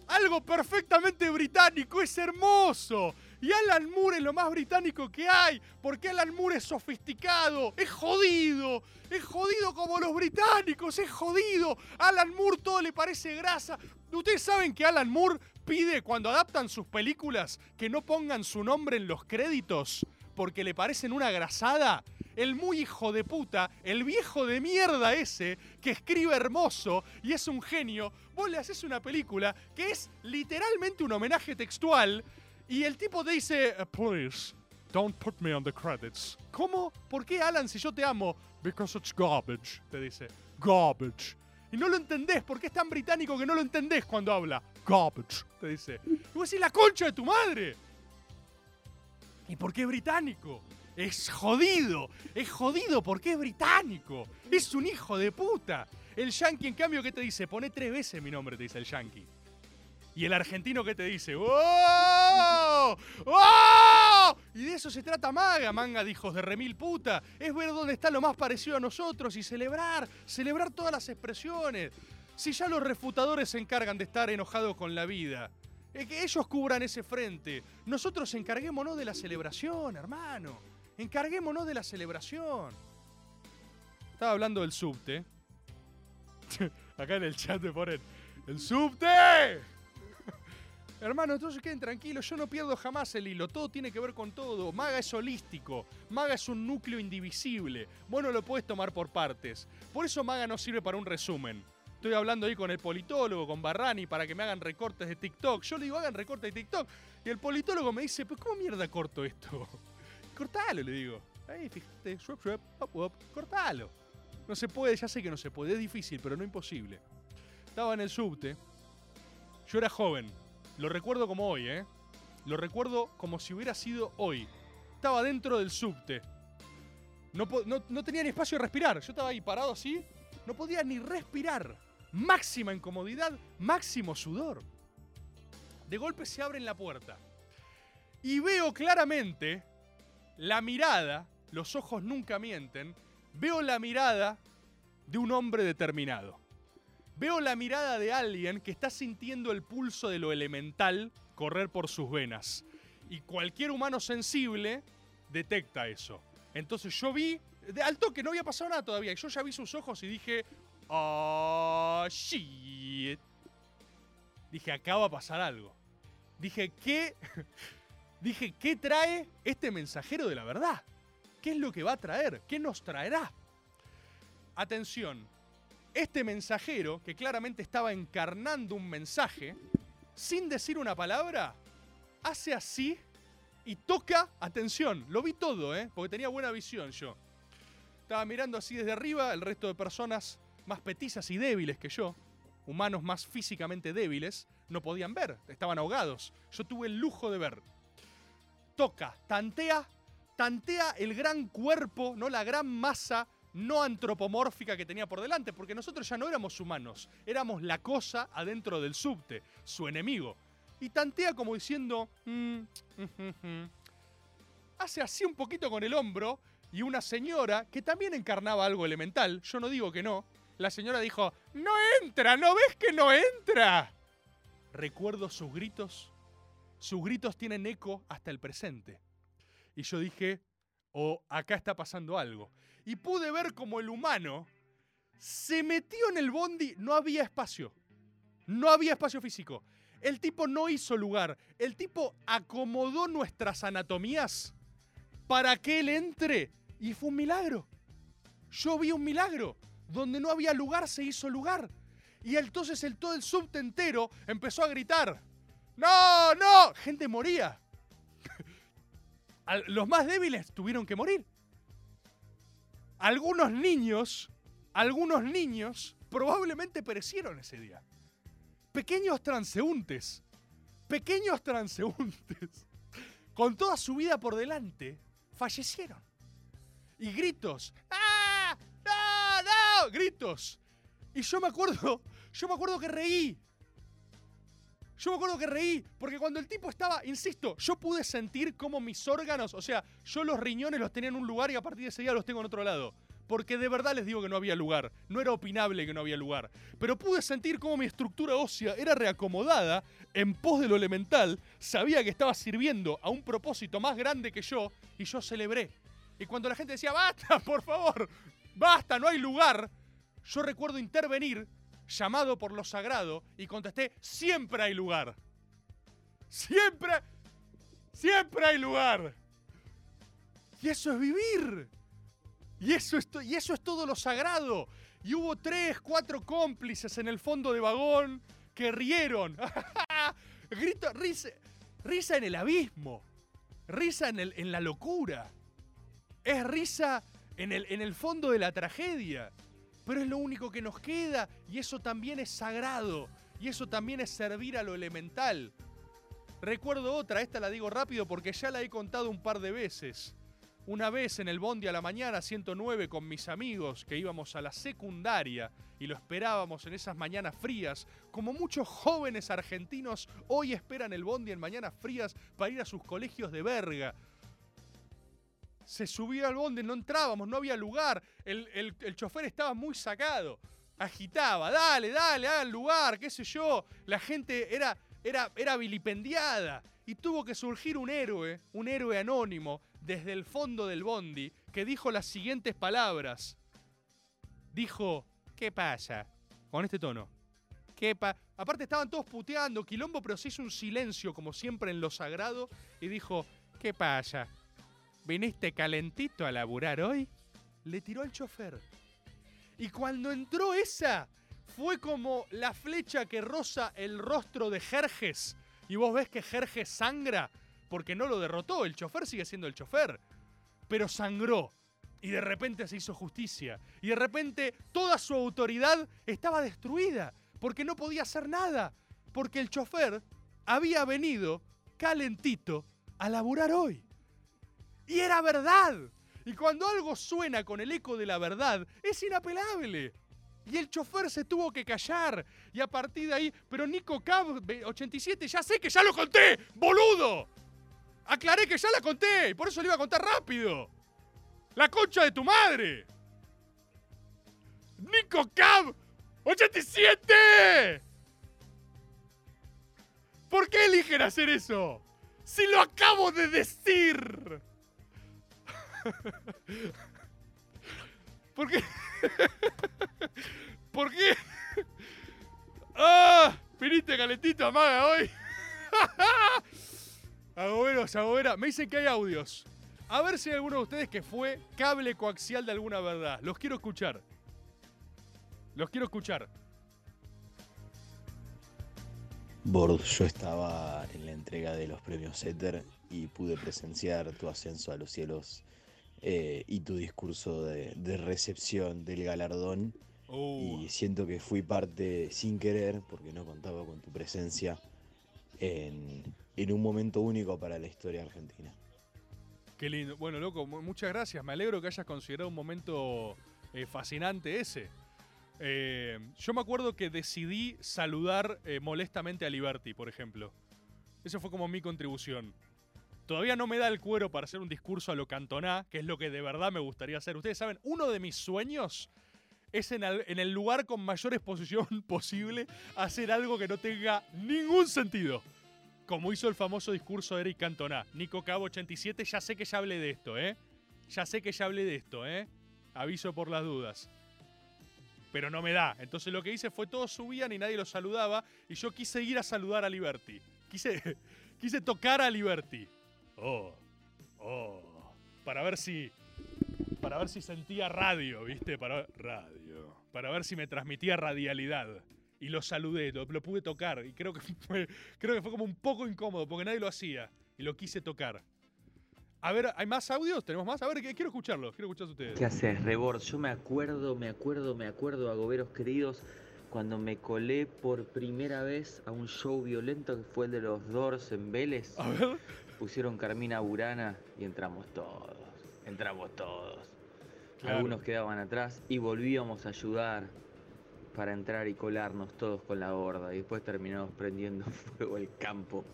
Algo perfectamente británico, es hermoso. Y Alan Moore es lo más británico que hay, porque Alan Moore es sofisticado, es jodido, es jodido como los británicos, es jodido. Alan Moore todo le parece grasa. Ustedes saben que Alan Moore pide cuando adaptan sus películas que no pongan su nombre en los créditos porque le parecen una grasada. El muy hijo de puta, el viejo de mierda ese, que escribe hermoso y es un genio, vos le haces una película que es literalmente un homenaje textual y el tipo dice, "Uh, please, don't put me on the credits. ¿Cómo? ¿Por qué Alan si yo te amo? Because it's garbage, te dice. Garbage. Y no lo entendés, porque es tan británico que no lo entendés cuando habla. Garbage, te dice. Y vos decís, la concha de tu madre. ¿Y por qué es británico? Es jodido, es jodido porque es británico. Es un hijo de puta. El yankee, en cambio, ¿qué te dice? Pone tres veces mi nombre, te dice el yankee. Y el argentino, ¿qué te dice? ¡Oh! ¡Oh! Y de eso se trata Maga, manga de hijos de remil puta. Es ver dónde está lo más parecido a nosotros y celebrar, celebrar todas las expresiones. Si ya los refutadores se encargan de estar enojados con la vida. Eh, que ellos cubran ese frente. Nosotros encarguémonos de la celebración, hermano. Encarguémonos de la celebración. Estaba hablando del subte. Acá en el chat te ponen. ¡El subte! Hermano, entonces queden tranquilos, yo no pierdo jamás el hilo, todo tiene que ver con todo. Maga es holístico, Maga es un núcleo indivisible, vos no lo podés tomar por partes. Por eso Maga no sirve para un resumen. Estoy hablando ahí con el politólogo, con Barrani, para que me hagan recortes de TikTok. Yo le digo, hagan recortes de TikTok. Y el politólogo me dice, pues ¿cómo mierda corto esto? Cortalo, le digo. Ahí, fíjate, swap, swap, up, up, cortalo. No se puede, ya sé que no se puede, es difícil, pero no imposible. Estaba en el subte, yo era joven, lo recuerdo como hoy, ¿eh? Lo recuerdo como si hubiera sido hoy. Estaba dentro del subte. No, no- no tenía ni espacio de respirar. Yo estaba ahí parado así. No podía ni respirar. Máxima incomodidad, máximo sudor. De golpe se abre la puerta. Y veo claramente la mirada, los ojos nunca mienten, veo la mirada de un hombre determinado. Veo la mirada de alguien que está sintiendo el pulso de lo elemental correr por sus venas. Y cualquier humano sensible detecta eso. Entonces yo vi, de al toque no había pasado nada todavía, yo ya vi sus ojos y dije, oh, shit. Dije, acá va a pasar algo. Dije, ¿qué? Dije, ¿qué trae este mensajero de la verdad? ¿Qué es lo que va a traer? ¿Qué nos traerá? Atención, este mensajero, que claramente estaba encarnando un mensaje, sin decir una palabra, hace así y toca, atención, lo vi todo, ¿eh? Porque tenía buena visión yo. Estaba mirando así desde arriba, el resto de personas más petizas y débiles que yo, humanos más físicamente débiles, no podían ver, estaban ahogados. Yo tuve el lujo de ver. Toca, tantea, tantea el gran cuerpo, no la gran masa no antropomórfica que tenía por delante, porque nosotros ya no éramos humanos, éramos la cosa adentro del subte, su enemigo. Y tantea como diciendo, "Mm, mm, mm, mm". hace así un poquito con el hombro y una señora que también encarnaba algo elemental, yo no digo que no, la señora dijo, no entra, ¿no ves que no entra? Recuerdo sus gritos, sus gritos tienen eco hasta el presente. Y yo dije, o acá está pasando algo. Y pude ver como el humano se metió en el bondi, no había espacio. No había espacio físico. El tipo no hizo lugar. El tipo acomodó nuestras anatomías para que él entre. Y fue un milagro. Yo vi un milagro. Donde no había lugar se hizo lugar. Y entonces el, todo el subte entero empezó a gritar. ¡No, no! Gente moría. Los más débiles tuvieron que morir. Algunos niños, algunos niños probablemente perecieron ese día. Pequeños transeúntes, pequeños transeúntes, con toda su vida por delante, fallecieron. Y gritos, ¡ah! ¡No, no! Gritos. Y yo me acuerdo, yo me acuerdo que reí. Yo me acuerdo que reí, porque cuando el tipo estaba, insisto, yo pude sentir cómo mis órganos, o sea, yo los riñones los tenía en un lugar y a partir de ese día los tengo en otro lado. Porque de verdad les digo que no había lugar. No era opinable que no había lugar. Pero pude sentir cómo mi estructura ósea era reacomodada en pos de lo elemental. Sabía que estaba sirviendo a un propósito más grande que yo y yo celebré. Y cuando la gente decía, basta, por favor, basta, no hay lugar, yo recuerdo intervenir llamado por lo sagrado y contesté, siempre hay lugar. Siempre, siempre hay lugar. Y eso es vivir. Y eso es, y eso es todo lo sagrado. Y hubo tres, cuatro cómplices en el fondo de vagón que rieron. Grito, risa, risa en el abismo. Risa en, el- en la locura. Es risa en el, en el fondo de la tragedia. Pero es lo único que nos queda y eso también es sagrado. Y eso también es servir a lo elemental. Recuerdo otra, esta la digo rápido porque ya la he contado un par de veces. Una vez en el Bondi a la mañana 109 con mis amigos que íbamos a la secundaria y lo esperábamos en esas mañanas frías, como muchos jóvenes argentinos hoy esperan el Bondi en mañanas frías para ir a sus colegios de verga. Se subía al Bondi, no entrábamos, no había lugar, el, el- el chofer estaba muy sacado, agitaba, dale, dale, hagan lugar, qué sé yo, la gente era, era, era vilipendiada y tuvo que surgir un héroe, un héroe anónimo, desde el fondo del Bondi, que dijo las siguientes palabras. Dijo, ¿qué pasa? Con este tono. ¿Qué pa Aparte estaban todos puteando, quilombo, pero se hizo un silencio, como siempre en lo sagrado, y dijo, ¿qué pasa? ¿Viniste calentito a laburar hoy? Le tiró al chofer. Y cuando entró esa, fue como la flecha que roza el rostro de Jerjes. Y vos ves que Jerjes sangra porque no lo derrotó. El chofer sigue siendo el chofer. Pero sangró. Y de repente se hizo justicia. Y de repente toda su autoridad estaba destruida. Porque no podía hacer nada. Porque el chofer había venido calentito a laburar hoy. Y era verdad. Y cuando algo suena con el eco de la verdad, es inapelable. Y el chofer se tuvo que callar. Y a partir de ahí, pero Nico Cab 87, ya sé que ya lo conté, boludo. Aclaré que ya la conté y por eso le iba a contar rápido. La concha de tu madre. Nico Cab 87. ¿Por qué eligen hacer eso? Si lo acabo de decir. ¿Por qué? ¿Por qué? ¡Ah! Viniste calentito, amaga, hoy. Agoberos, agobera. Me dicen que hay audios. A ver si hay alguno de ustedes que fue cable coaxial de alguna verdad. Los quiero escuchar. Los quiero escuchar. Bord, yo estaba en la entrega de los premios Éter y pude presenciar tu ascenso a los cielos eh, y tu discurso de, de recepción del galardón. Uh, Y siento que fui parte sin querer, porque no contaba con tu presencia, en, en un momento único para la historia argentina. qué lindo. Bueno, loco, mu- muchas gracias. Me alegro que hayas considerado un momento eh, fascinante ese. Eh, yo me acuerdo que decidí saludar eh, molestamente a Liberty, por ejemplo. Eso fue como mi contribución. Todavía no me da el cuero para hacer un discurso a lo cantoná, que es lo que de verdad me gustaría hacer. Ustedes saben, uno de mis sueños es en, al- en el lugar con mayor exposición posible hacer algo que no tenga ningún sentido. Como hizo el famoso discurso de Eric Cantona. Nico Cabo 87, ya sé que ya hablé de esto, ¿eh? Ya sé que ya hablé de esto, ¿eh? Aviso por las dudas. Pero no me da. Entonces lo que hice fue todos subían y nadie los saludaba. Y yo quise ir a saludar a Liberty. Quise, quise tocar a Liberty. Oh, oh. Para ver si. Para ver si sentía radio, ¿viste? Para radio. Para ver si me transmitía radialidad. Y lo saludé, lo, lo pude tocar. Y creo que, fue, creo que fue como un poco incómodo porque nadie lo hacía. Y lo quise tocar. A ver, ¿hay más audios? ¿Tenemos más? A ver, quiero escucharlos. Quiero escuchar a ustedes. ¿Qué haces, Rebord? Yo me acuerdo, me acuerdo, me acuerdo, agoberos queridos, cuando me colé por primera vez a un show violento que fue el de los Doors en Vélez. A ver. Pusieron Carmina Burana y entramos todos. Entramos todos. Claro. Algunos quedaban atrás y volvíamos a ayudar para entrar y colarnos todos con la horda. Y después terminamos prendiendo fuego el campo,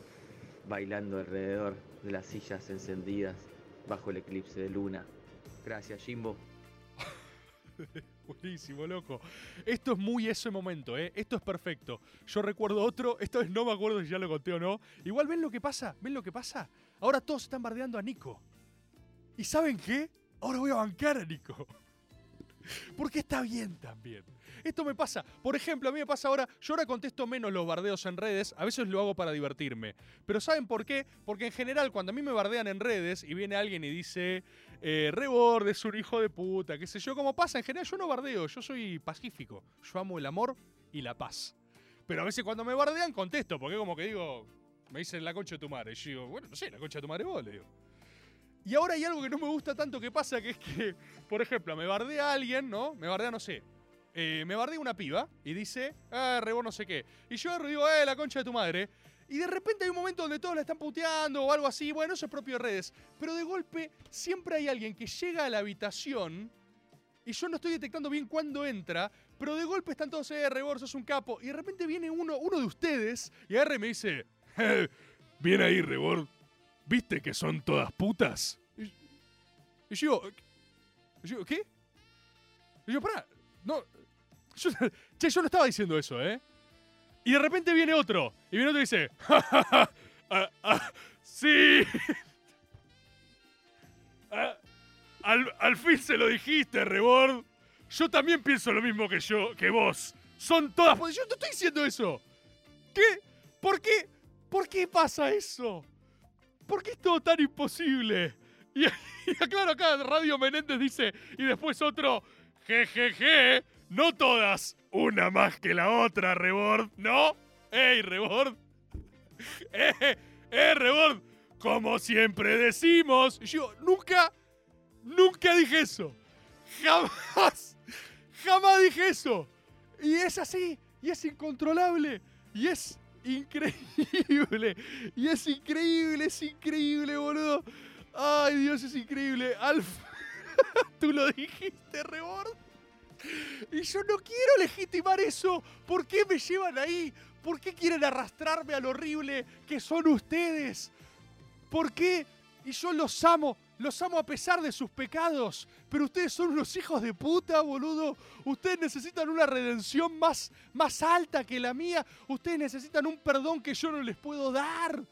bailando alrededor de las sillas encendidas bajo el eclipse de luna. Gracias, Jimbo. Buenísimo, loco. Esto es muy ese momento, ¿eh? Esto es perfecto. Yo recuerdo otro, esta vez no me acuerdo si ya lo conté o no. Igual ven lo que pasa, ven lo que pasa. Ahora todos están bardeando a Nico. ¿Y saben qué? Ahora voy a bancar a Nico. Porque está bien también. Esto me pasa. Por ejemplo, a mí me pasa ahora, yo ahora contesto menos los bardeos en redes, a veces lo hago para divertirme. Pero ¿saben por qué? Porque en general cuando a mí me bardean en redes y viene alguien y dice, eh, Rebord es un hijo de puta, qué sé yo, como pasa, en general yo no bardeo, yo soy pacífico. Yo amo el amor y la paz. Pero a veces cuando me bardean contesto, porque como que digo, me dicen la concha de tu madre. Y yo digo, bueno, no sé, la concha de tu madre vos, le digo. Y ahora hay algo que no me gusta tanto que pasa, que es que, por ejemplo, me bardea alguien, ¿no? Me bardea, no sé. eh, me bardea una piba y dice, ah, rebor no sé qué. Y yo digo, eh, la concha de tu madre. Y de repente hay un momento donde todos la están puteando o algo así. Bueno, eso es propio de redes. Pero de golpe siempre hay alguien que llega a la habitación y yo no estoy detectando bien cuándo entra, pero de golpe están todos, eh, Rebor, sos un capo. Y de repente viene uno, uno de ustedes y agarra me dice, "Eh, bien ahí, Rebor. ¿Viste que son todas putas? Y, yo y yo ¿qué? Y yo, pará, no. Yo, che, yo no estaba diciendo eso, ¿eh? Y de repente viene otro. Y viene otro y dice, "Ja, ja, ja, ah, ah, sí. Ah, al, fin se lo dijiste, Rebord. Yo también pienso lo mismo que yo, que vos. Son todas. putas". Yo no estoy diciendo eso. ¿Qué? ¿Por qué? ¿Por qué pasa eso? ¿Por qué es todo tan imposible? Y, y claro, acá Radio Menéndez dice, y después otro, jejeje, no todas, una más que la otra, Rebord, ¿no? ¡Ey, Rebord! ¡Eh, eh, Rebord! Como siempre decimos. Yo, nunca, nunca dije eso. Jamás, jamás dije eso. Y es así, y es incontrolable, y es increíble, y es increíble, es increíble, boludo. Ay, Dios, es increíble. Alf, tú lo dijiste, Rebord. Y yo no quiero legitimar eso. ¿Por qué me llevan ahí? ¿Por qué quieren arrastrarme al horrible que son ustedes? ¿Por qué? Y yo los amo, los amo a pesar de sus pecados. Pero ustedes son unos hijos de puta, boludo. Ustedes necesitan una redención más, más alta que la mía. Ustedes necesitan un perdón que yo no les puedo dar.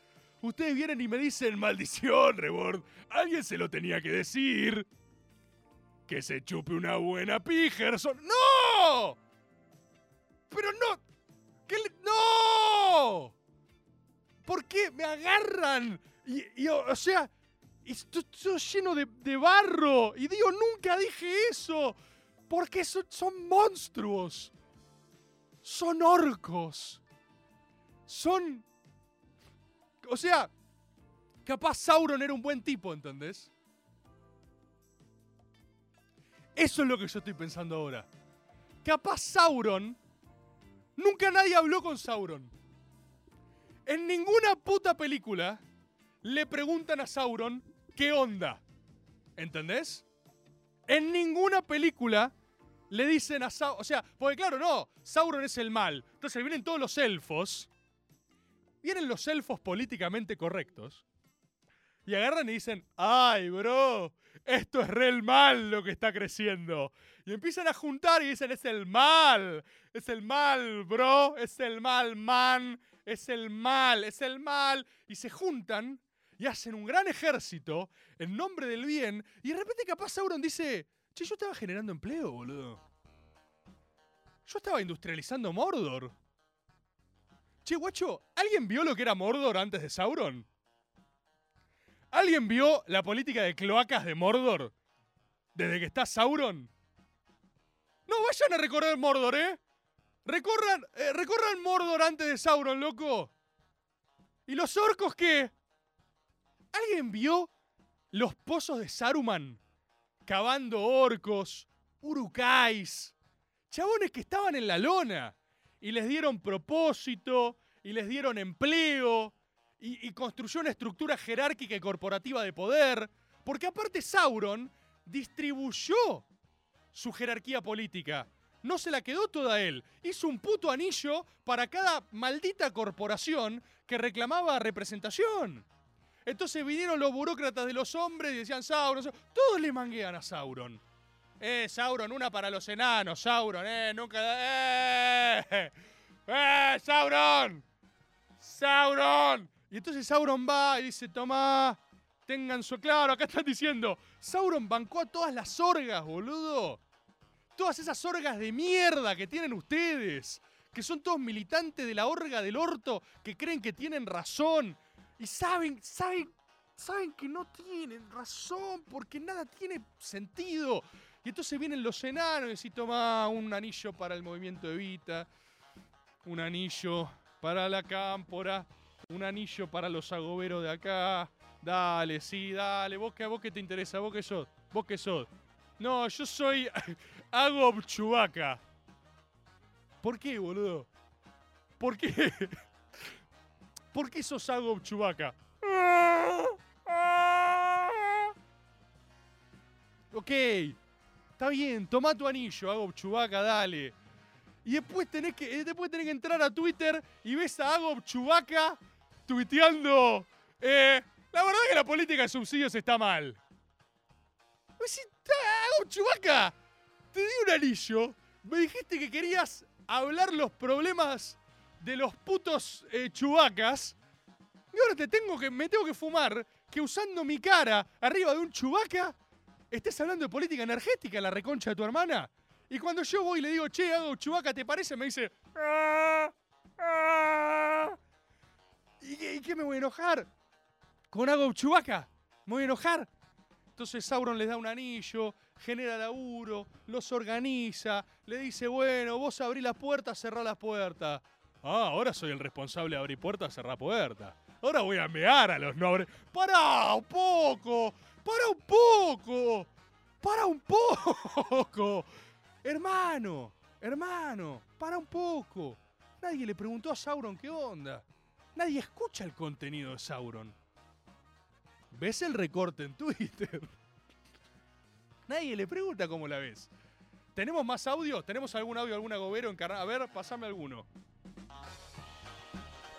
Ustedes vienen y me dicen, maldición, Rebord. Alguien se lo tenía que decir. Que se chupe una buena Pigerson. ¡No! Pero no. ¿Qué le- ¡No! ¿Por qué me agarran? Y, y, o, sea, estoy, estoy lleno de, de barro. Y digo, nunca dije eso. Porque son, son monstruos. Son orcos. son. O sea, capaz Sauron era un buen tipo, ¿entendés? Eso es lo que yo estoy pensando ahora. Capaz Sauron. Nunca nadie habló con Sauron. En ninguna puta película le preguntan a Sauron qué onda. ¿Entendés? En ninguna película le dicen a Sauron. O sea, porque claro, no. Sauron es el mal. Entonces vienen todos los elfos. Vienen los elfos políticamente correctos. Y agarran y dicen, ay, bro, esto es re mal lo que está creciendo. Y empiezan a juntar y dicen, es el mal, es el mal, bro, es el mal, man, es el mal, es el mal. Y se juntan y hacen un gran ejército en nombre del bien. Y de repente capaz Sauron dice, che, yo estaba generando empleo, boludo. Yo estaba industrializando Mordor. Che, guacho, ¿alguien vio lo que era Mordor antes de Sauron? ¿Alguien vio la política de cloacas de Mordor desde que está Sauron? No, vayan a recorrer Mordor, ¿eh? Recorran, eh, recorran Mordor antes de Sauron, loco. ¿Y los orcos qué? ¿Alguien vio los pozos de Saruman? Cavando orcos, urukais, chabones que estaban en la lona y les dieron propósito y les dieron empleo y, y construyó una estructura jerárquica y corporativa de poder. Porque aparte Sauron distribuyó su jerarquía política. No se la quedó toda él. Hizo un puto anillo para cada maldita corporación que reclamaba representación. Entonces vinieron los burócratas de los hombres y decían Sauron. Sauron". Todos le manguean a Sauron. Eh, Sauron, una para los enanos, Sauron, eh, nunca. ¡Eh! ¡Eh, Sauron! ¡Sauron! Y entonces Sauron va y dice: Tomá, tengan su. Claro, acá están diciendo: Sauron bancó a todas las orgas, boludo. Todas esas orgas de mierda que tienen ustedes. Que son todos militantes de la orga del orto que creen que tienen razón. Y saben, saben, saben que no tienen razón porque nada tiene sentido. Y entonces vienen los enanos y toma un anillo para el movimiento Evita, un anillo para la cámpora, un anillo para los agoberos de acá. Dale, sí, dale, vos que, vos que te interesa, vos que sos, vos que sos. No, yo soy Agob Chewbacca. ¿Por qué, boludo? ¿Por qué? ¿Por qué sos Agob Chewbacca? Ok, está bien, toma tu anillo, Agob Chewbacca, dale. Y después tenés que, eh, después tenés que entrar a Twitter y ves a Agob Chewbacca tuiteando. Eh, la verdad que la política de subsidios está mal. Está Agob Chewbacca, te di un anillo, me dijiste que querías hablar los problemas de los putos eh, chubacas. Y ahora te tengo que, me tengo que fumar que usando mi cara arriba de un chubaca estés hablando de política energética, la reconcha de tu hermana. Y cuando yo voy y le digo, che, hago chubaca, ¿te parece? Me dice. "Ah, ah". ¿Y, qué- me voy a enojar? ¿Con hago chubaca? ¿Me voy a enojar? Entonces Sauron les da un anillo, genera laburo, los organiza, le dice, bueno, vos abrí la puerta, cerrá la puerta. Ah, ahora soy el responsable de abrir puertas, cerrar puertas. Ahora voy a mear a los no abrir. ¡Para un poco! ¡Para un poco! ¡Para un poco! Hermano, hermano, para un poco. Nadie le preguntó a Sauron qué onda. Nadie escucha el contenido de Sauron. ¿Ves el recorte en Twitter? Nadie le pregunta cómo la ves. ¿Tenemos más audio? ¿Tenemos algún audio, algún agobero encarnado? A ver, pasame alguno.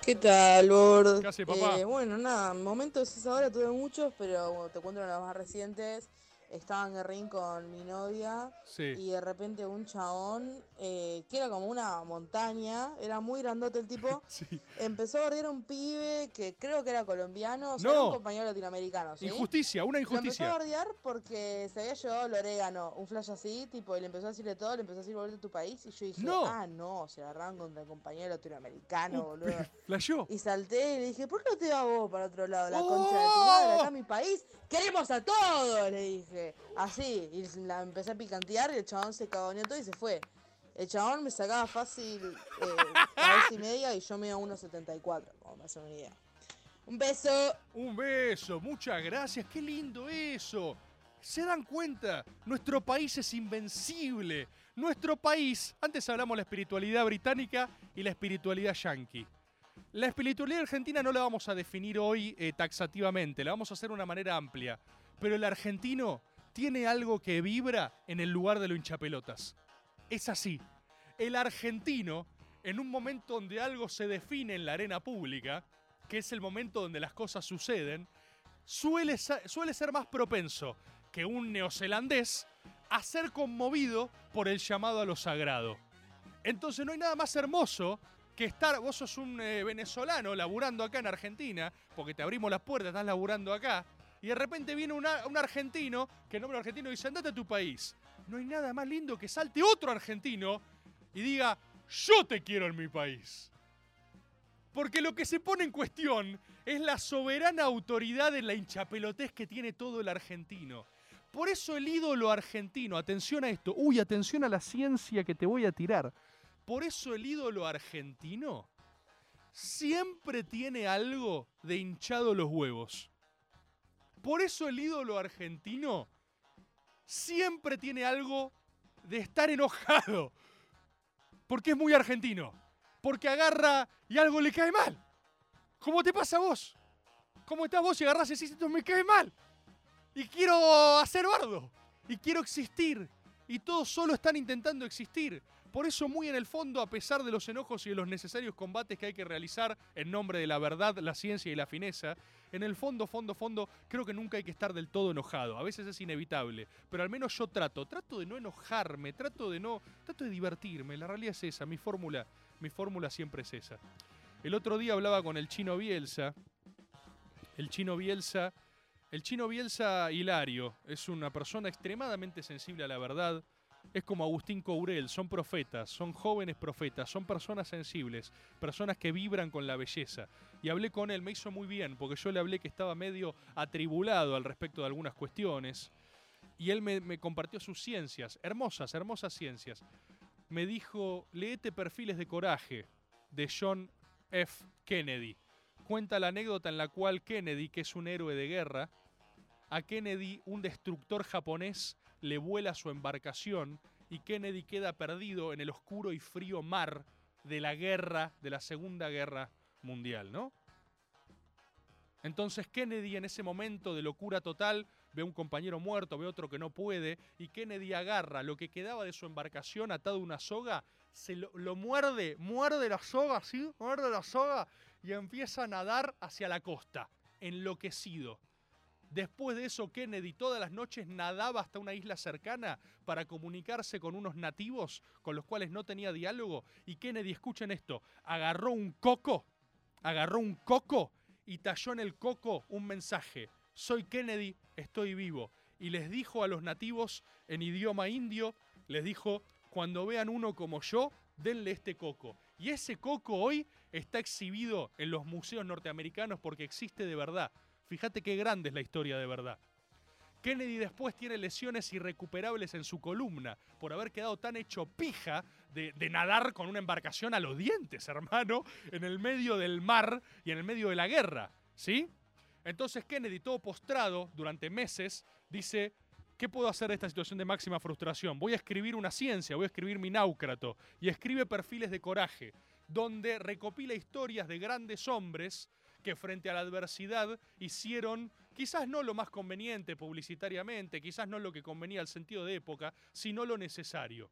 ¿Qué tal, Lord? ¿Qué hace, papá? Eh, bueno, nada, momentos esa hora tuve muchos, pero bueno, te cuento los más recientes. Estaba en Guerrín con mi novia Sí. y de repente un chabón, eh, que era como una montaña, era muy grandote el tipo, Sí. empezó a bardear a un pibe que creo que era colombiano, o sea, No. era un compañero latinoamericano, ¿sí? Injusticia, una Lo empezó a injusticia. bardear porque se había llevado el orégano, un flash así, tipo, y le empezó a decirle todo, le empezó a decir volverte a tu país, y yo dije, No. ah, no, se agarraron contra el compañero latinoamericano, boludo. ¿Flasheó? Y salté y le dije, ¿por qué no te vas vos para otro lado? La ¡Oh! concha de tu madre, acá en mi país, queremos a todos, le dije. Así, y la empecé a picantear y el chabón se cagoneó todo y se fue. El chabón me sacaba fácil eh, cabeza y media y yo me iba a 1.74, como me hacen una idea. Un beso. Un beso, muchas gracias, qué lindo eso. ¿Se dan cuenta? Nuestro país es invencible. Nuestro país, antes hablamos de la espiritualidad británica y la espiritualidad yanqui. La espiritualidad argentina no la vamos a definir hoy eh, taxativamente, la vamos a hacer de una manera amplia. Pero el argentino tiene algo que vibra en el lugar de lo hinchapelotas. Es así. El argentino, en un momento donde algo se define en la arena pública, que es el momento donde las cosas suceden, suele, suele ser más propenso que un neozelandés a ser conmovido por el llamado a lo sagrado. Entonces no hay nada más hermoso que estar, vos sos un eh, venezolano laburando acá en Argentina, porque te abrimos las puertas, estás laburando acá, y de repente viene una- un argentino, que el nombre argentino dice, andate a tu país. No hay nada más lindo que salte otro argentino y diga, yo te quiero en mi país. Porque lo que se pone en cuestión es la soberana autoridad en la hinchapelotez que tiene todo el argentino. Por eso el ídolo argentino, atención a esto, uy, atención a la ciencia que te voy a tirar. Por eso el ídolo argentino siempre tiene algo de hinchado los huevos. Por eso el ídolo argentino siempre tiene algo de estar enojado. Porque es muy argentino. Porque agarra y algo le cae mal. ¿Cómo te pasa a vos? ¿Cómo estás vos y agarrás y decís, esto me cae mal? Y quiero hacer bardo. Y quiero existir. Y todos solo están intentando existir. Por eso muy en el fondo, a pesar de los enojos y de los necesarios combates que hay que realizar en nombre de la verdad, la ciencia y la fineza, en el fondo, fondo, fondo, creo que nunca hay que estar del todo enojado. A veces es inevitable, pero al menos yo trato, trato de no enojarme, trato de no, trato de divertirme. La realidad es esa, mi fórmula, mi fórmula siempre es esa. El otro día hablaba con el chino Bielsa. El chino Bielsa, el chino Bielsa Hilario es una persona extremadamente sensible a la verdad. Es como Agustín Courel, son profetas, son jóvenes profetas, son personas sensibles, personas que vibran con la belleza. Y hablé con él, me hizo muy bien, porque yo le hablé que estaba medio atribulado al respecto de algunas cuestiones. Y él me, me compartió sus ciencias, hermosas, hermosas ciencias. Me dijo, leete Perfiles de Coraje, de John F. Kennedy. Cuenta la anécdota en la cual Kennedy, que es un héroe de guerra, a Kennedy un destructor japonés le vuela su embarcación y Kennedy queda perdido en el oscuro y frío mar de la guerra, de la Segunda Guerra Mundial, ¿no? Entonces Kennedy en ese momento de locura total ve a un compañero muerto, ve otro que no puede, y Kennedy agarra lo que quedaba de su embarcación atado a una soga, se lo, lo muerde, muerde la soga, ¿sí? Muerde la soga y empieza a nadar hacia la costa, enloquecido. Después de eso, Kennedy todas las noches nadaba hasta una isla cercana para comunicarse con unos nativos con los cuales no tenía diálogo. Y Kennedy, escuchen esto, agarró un coco, agarró un coco y talló en el coco un mensaje. Soy Kennedy, estoy vivo. Y les dijo a los nativos en idioma indio, les dijo, cuando vean uno como yo, denle este coco. Y ese coco hoy está exhibido en los museos norteamericanos porque existe de verdad. Fíjate qué grande es la historia de verdad. Kennedy después tiene lesiones irrecuperables en su columna por haber quedado tan hecho pija de, nadar con una embarcación a los dientes, hermano, en el medio del mar y en el medio de la guerra, ¿sí? Entonces Kennedy, todo postrado durante meses, dice, ¿qué puedo hacer de esta situación de máxima frustración? Voy a escribir una ciencia, voy a escribir mi náucrato y escribe perfiles de coraje, donde recopila historias de grandes hombres que frente a la adversidad hicieron quizás no lo más conveniente publicitariamente, quizás no lo que convenía al sentido de época, sino lo necesario.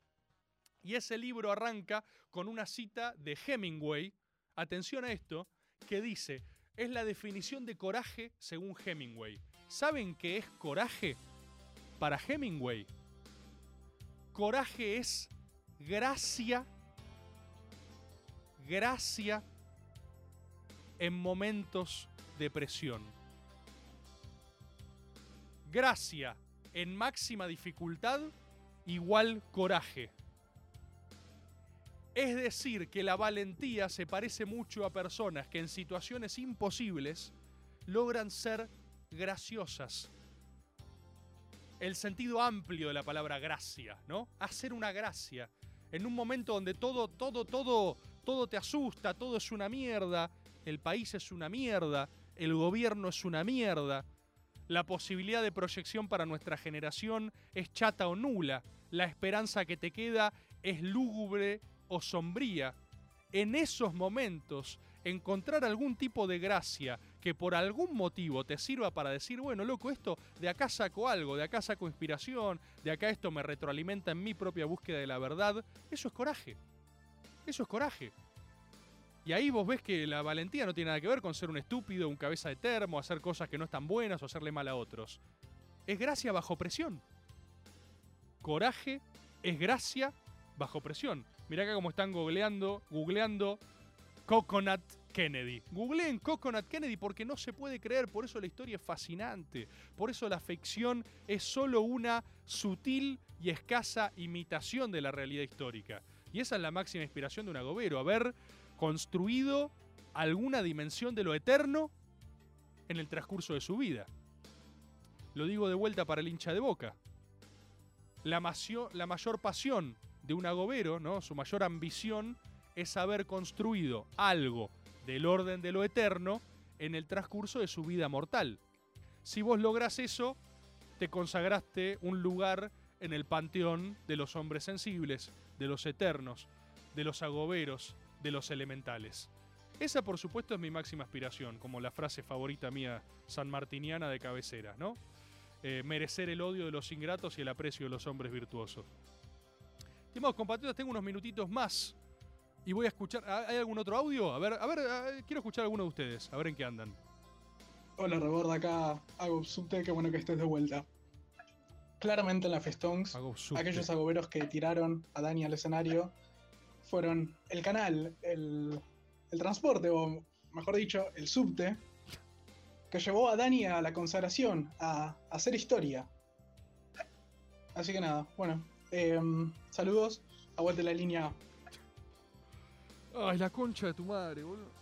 Y ese libro arranca con una cita de Hemingway, atención a esto, que dice, es la definición de coraje según Hemingway. ¿Saben qué es coraje? Para Hemingway, coraje es gracia, gracia en momentos de presión. Gracia en máxima dificultad igual coraje. Es decir, que la valentía se parece mucho a personas que en situaciones imposibles logran ser graciosas. El sentido amplio de la palabra gracia, ¿no? Hacer una gracia. en un momento donde todo, todo, todo, todo te asusta, todo es una mierda, el país es una mierda, el gobierno es una mierda, la posibilidad de proyección para nuestra generación es chata o nula, la esperanza que te queda es lúgubre o sombría. En esos momentos, encontrar algún tipo de gracia que por algún motivo te sirva para decir, bueno, loco, esto de acá saco algo, de acá saco inspiración, de acá esto me retroalimenta en mi propia búsqueda de la verdad, eso es coraje. Eso es coraje. Y ahí vos ves que la valentía no tiene nada que ver con ser un estúpido, un cabeza de termo, hacer cosas que no están buenas o hacerle mal a otros. Es gracia bajo presión. Coraje es gracia bajo presión. Mirá acá cómo están googleando, googleando Coconut Kennedy. Googleen Coconut Kennedy porque no se puede creer, por eso la historia es fascinante. Por eso la ficción es solo una sutil y escasa imitación de la realidad histórica. Y esa es la máxima inspiración de un agobero, haber construido alguna dimensión de lo eterno en el transcurso de su vida. Lo digo de vuelta para el hincha de boca. La, masio- la mayor pasión de un agobero, ¿no? su mayor ambición, es haber construido algo del orden de lo eterno en el transcurso de su vida mortal. Si vos lográs eso, te consagraste un lugar en el panteón de los hombres sensibles, de los eternos, de los agoberos, de los elementales. Esa, por supuesto, es mi máxima aspiración, como la frase favorita mía sanmartiniana de cabecera, ¿no? Eh, merecer el odio de los ingratos y el aprecio de los hombres virtuosos. Estimados compatriotas, tengo unos minutitos más y voy a escuchar. ¿ah, ¿Hay algún otro audio? A ver, a ver, quiero escuchar a alguno de ustedes, a ver en qué andan. Hola Reborda, acá hago subte, qué bueno que estés de vuelta. Claramente en la Festones, aquellos agoberos que tiraron a Dani al escenario fueron el canal, el, el transporte, o mejor dicho, el subte, que llevó a Dani a la consagración, a, hacer historia. Así que nada, bueno, em, saludos, aguante la línea. Ay, la concha de tu madre, boludo.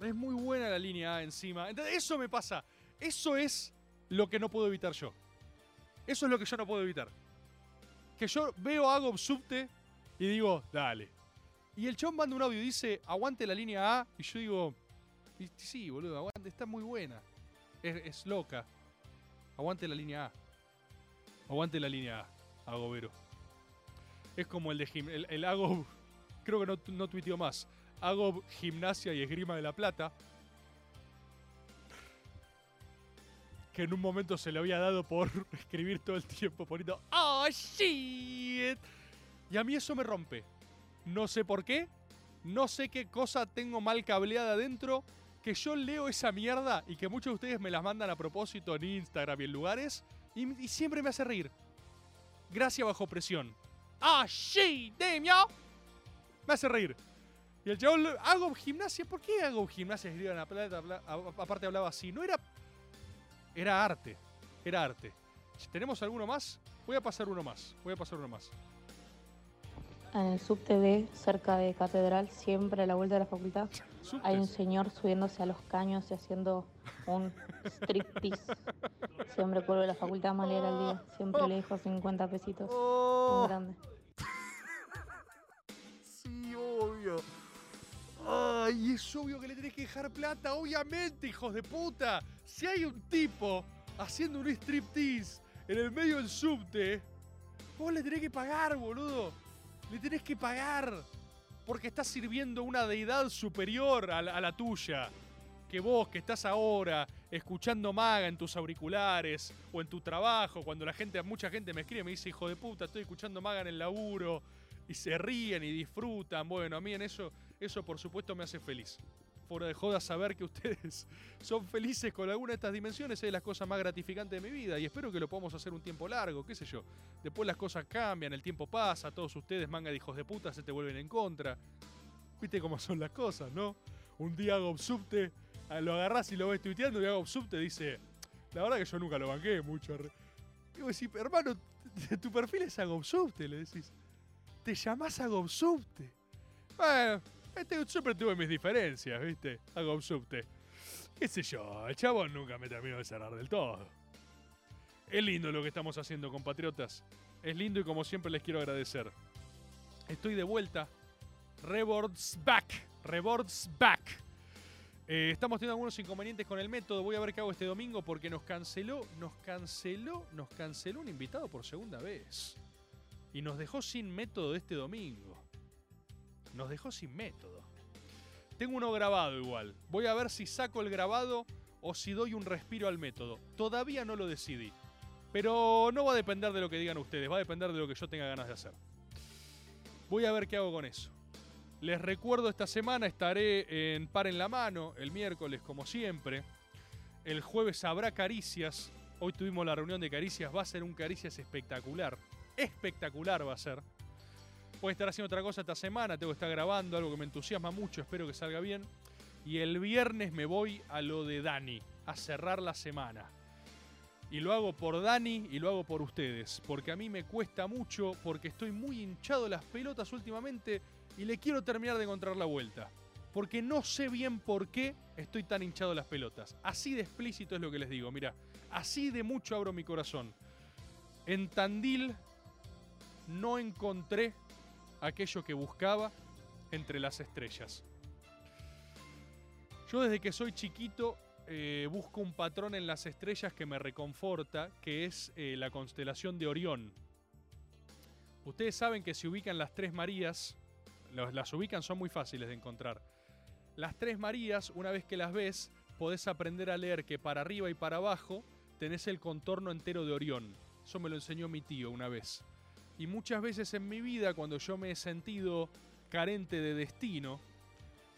Es muy buena la línea A encima. Entonces, eso me pasa. Eso es lo que no puedo evitar yo. Eso es lo que yo no puedo evitar. Que yo veo a Agob subte y digo, dale. Y el chon manda un audio y dice, aguante la línea A. Y yo digo, "Y sí, boludo, aguante, está muy buena. Es, loca. Aguante la línea A. Aguante la línea A, Agobero. Es como el de gim- el, el creo que no, no tuiteó más. Agob Gimnasia y Esgrima de la Plata. Que en un momento se le había dado por escribir todo el tiempo poniendo ¡Oh, shit! Y a mí eso me rompe. No sé por qué. No sé qué cosa tengo mal cableada adentro. Que yo leo esa mierda y que muchos de ustedes me las mandan a propósito en Instagram y en lugares. Y, siempre me hace reír. Gracia bajo presión. ¡Ah! Damn, yo! Me hace reír. Y el chabón, hago gimnasia. ¿Por qué hago gimnasia? Escriban la plata. a- aparte hablaba así. No era. Era arte. Era arte. ¿Tenemos alguno más? Voy a pasar uno más. Voy a pasar uno más. En el subte B, cerca de Catedral, siempre a la vuelta de la facultad, hay un señor subiéndose a los caños y haciendo un striptease. Siempre vuelve a la facultad más leer al día. Siempre le dejo 50 pesitos. Un grande. Sí, obvio. Ay, es obvio que le tenés que dejar plata, obviamente, hijos de puta. Si hay un tipo haciendo un striptease en el medio del subte, vos le tenés que pagar, boludo. Le tenés que pagar. Porque estás sirviendo una deidad superior a la, a la tuya. Que vos, que estás ahora escuchando maga en tus auriculares o en tu trabajo, cuando la gente, mucha gente me escribe y me dice, hijo de puta, estoy escuchando maga en el laburo y se ríen y disfrutan. Bueno, a mí en eso, eso por supuesto me hace feliz. Fuera de joda saber que ustedes son felices con alguna de estas dimensiones es las cosas más gratificantes de mi vida y espero que lo podamos hacer un tiempo largo, qué sé yo. Después las cosas cambian, el tiempo pasa, todos ustedes, manga de hijos de puta, se te vuelven en contra. Viste cómo son las cosas, ¿no? Un día hago subte, ah, lo agarrás y lo ves tuiteando y hago subte dice, la verdad que yo nunca lo banqué mucho. re-". Digo, decís, hermano, tu perfil es Agobsubte, le decís. Te llamás Agobsubte. Bueno, este, siempre tuve mis diferencias, ¿viste? Agobsubte. Qué sé yo, el chabón nunca me terminó de cerrar del todo. Es lindo lo que estamos haciendo, compatriotas. Es lindo y como siempre les quiero agradecer. Estoy de vuelta. Rebords back. Rebords back. Eh, estamos teniendo algunos inconvenientes con el método. Voy a ver qué hago este domingo porque nos canceló, nos canceló, nos canceló un invitado por segunda vez. Y nos dejó sin método este domingo. Nos dejó sin método. Tengo uno grabado igual. Voy a ver si saco el grabado o si doy un respiro al método. Todavía no lo decidí. Pero no va a depender de lo que digan ustedes, va a depender de lo que yo tenga ganas de hacer. Voy a ver qué hago con eso. Les recuerdo esta semana estaré en Par en la Mano, el miércoles como siempre. El jueves habrá caricias. Hoy tuvimos la reunión de caricias, va a ser un caricias espectacular. Espectacular va a ser. Voy a estar haciendo otra cosa esta semana, tengo que estar grabando, algo que me entusiasma mucho, espero que salga bien. Y el viernes me voy a lo de Dani, a cerrar la semana. Y lo hago por Dani y lo hago por ustedes. Porque a mí me cuesta mucho, porque estoy muy hinchado las pelotas últimamente y le quiero terminar de encontrar la vuelta. Porque no sé bien por qué estoy tan hinchado las pelotas. Así de explícito es lo que les digo. Mira, así de mucho abro mi corazón. En Tandil no encontré aquello que buscaba entre las estrellas. Yo desde que soy chiquito eh, busco un patrón en las estrellas que me reconforta, que es eh, la constelación de Orión. Ustedes saben que se ubican las tres Marías, las ubican son muy fáciles de encontrar. Las tres Marías, una vez que las ves, podés aprender a leer que para arriba y para abajo tenés el contorno entero de Orión. Eso me lo enseñó mi tío una vez. Y muchas veces en mi vida, cuando yo me he sentido carente de destino,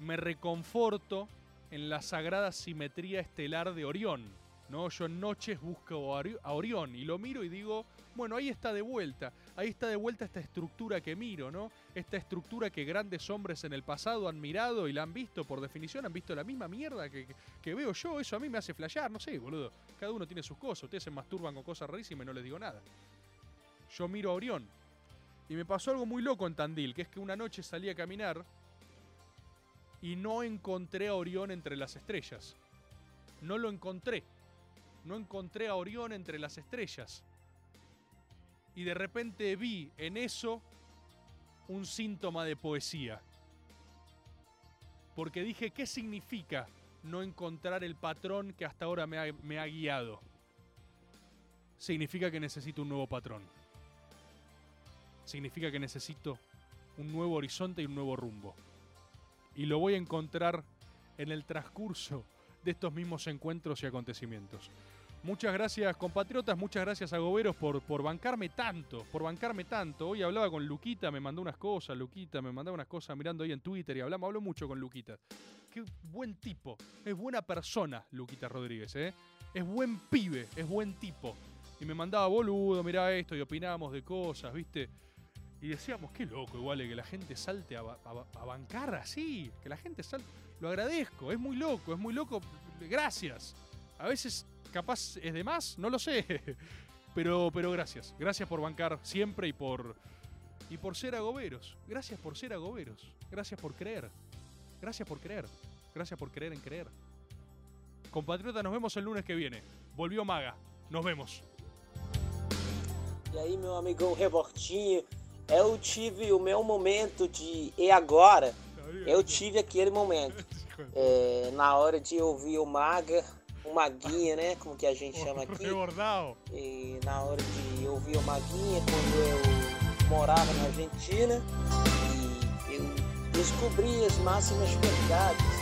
me reconforto en la sagrada simetría estelar de Orión. ¿no? Yo en noches busco a Orión y lo miro y digo, bueno, ahí está de vuelta, ahí está de vuelta esta estructura que miro, ¿no? Esta estructura que grandes hombres en el pasado han mirado y la han visto, por definición, han visto la misma mierda que, que veo yo, eso a mí me hace flashear, no sé, boludo. Cada uno tiene sus cosas, ustedes se masturban con cosas rarísimas y no les digo nada. Yo miro a Orión. Y me pasó algo muy loco en Tandil, que es que una noche salí a caminar y no encontré a Orión entre las estrellas. No lo encontré. No encontré a Orión entre las estrellas. Y de repente vi en eso un síntoma de poesía. Porque dije, ¿qué significa no encontrar el patrón que hasta ahora me ha, me ha guiado? Significa que necesito un nuevo patrón. Significa que necesito un nuevo horizonte y un nuevo rumbo y lo voy a encontrar en el transcurso de estos mismos encuentros y acontecimientos. Muchas gracias compatriotas, muchas gracias a Goberos por, por bancarme tanto, por bancarme tanto. Hoy hablaba con Luquita, me mandó unas cosas, Luquita me mandaba unas cosas mirando ahí en Twitter y hablamos, hablo mucho con Luquita. Qué buen tipo, es buena persona Luquita Rodríguez, ¿eh? Es buen pibe, es buen tipo. Y me mandaba, boludo, mirá esto y opinamos de cosas, ¿viste? Y decíamos, qué loco, igual, que la gente salte a, bancar así, que la gente salte. Lo agradezco, es muy loco, es muy loco. Gracias. A veces, capaz es de más, no lo sé. Pero, pero gracias. Gracias por bancar siempre y por, y por ser agoberos. Gracias por ser agoberos. Gracias por creer. Gracias por creer. Gracias por creer en creer. Compatriota, nos vemos el lunes que viene. Volvió Maga. Nos vemos. Y ahí, meu amigo Rebortinho. Eu tive o meu momento de e agora. Eu tive aquele momento. É, na hora de ouvir o Maga, o Maguinha, né? Como que a gente chama aqui. E na hora de ouvir o Maguinha, quando eu morava na Argentina, e eu descobri as máximas verdades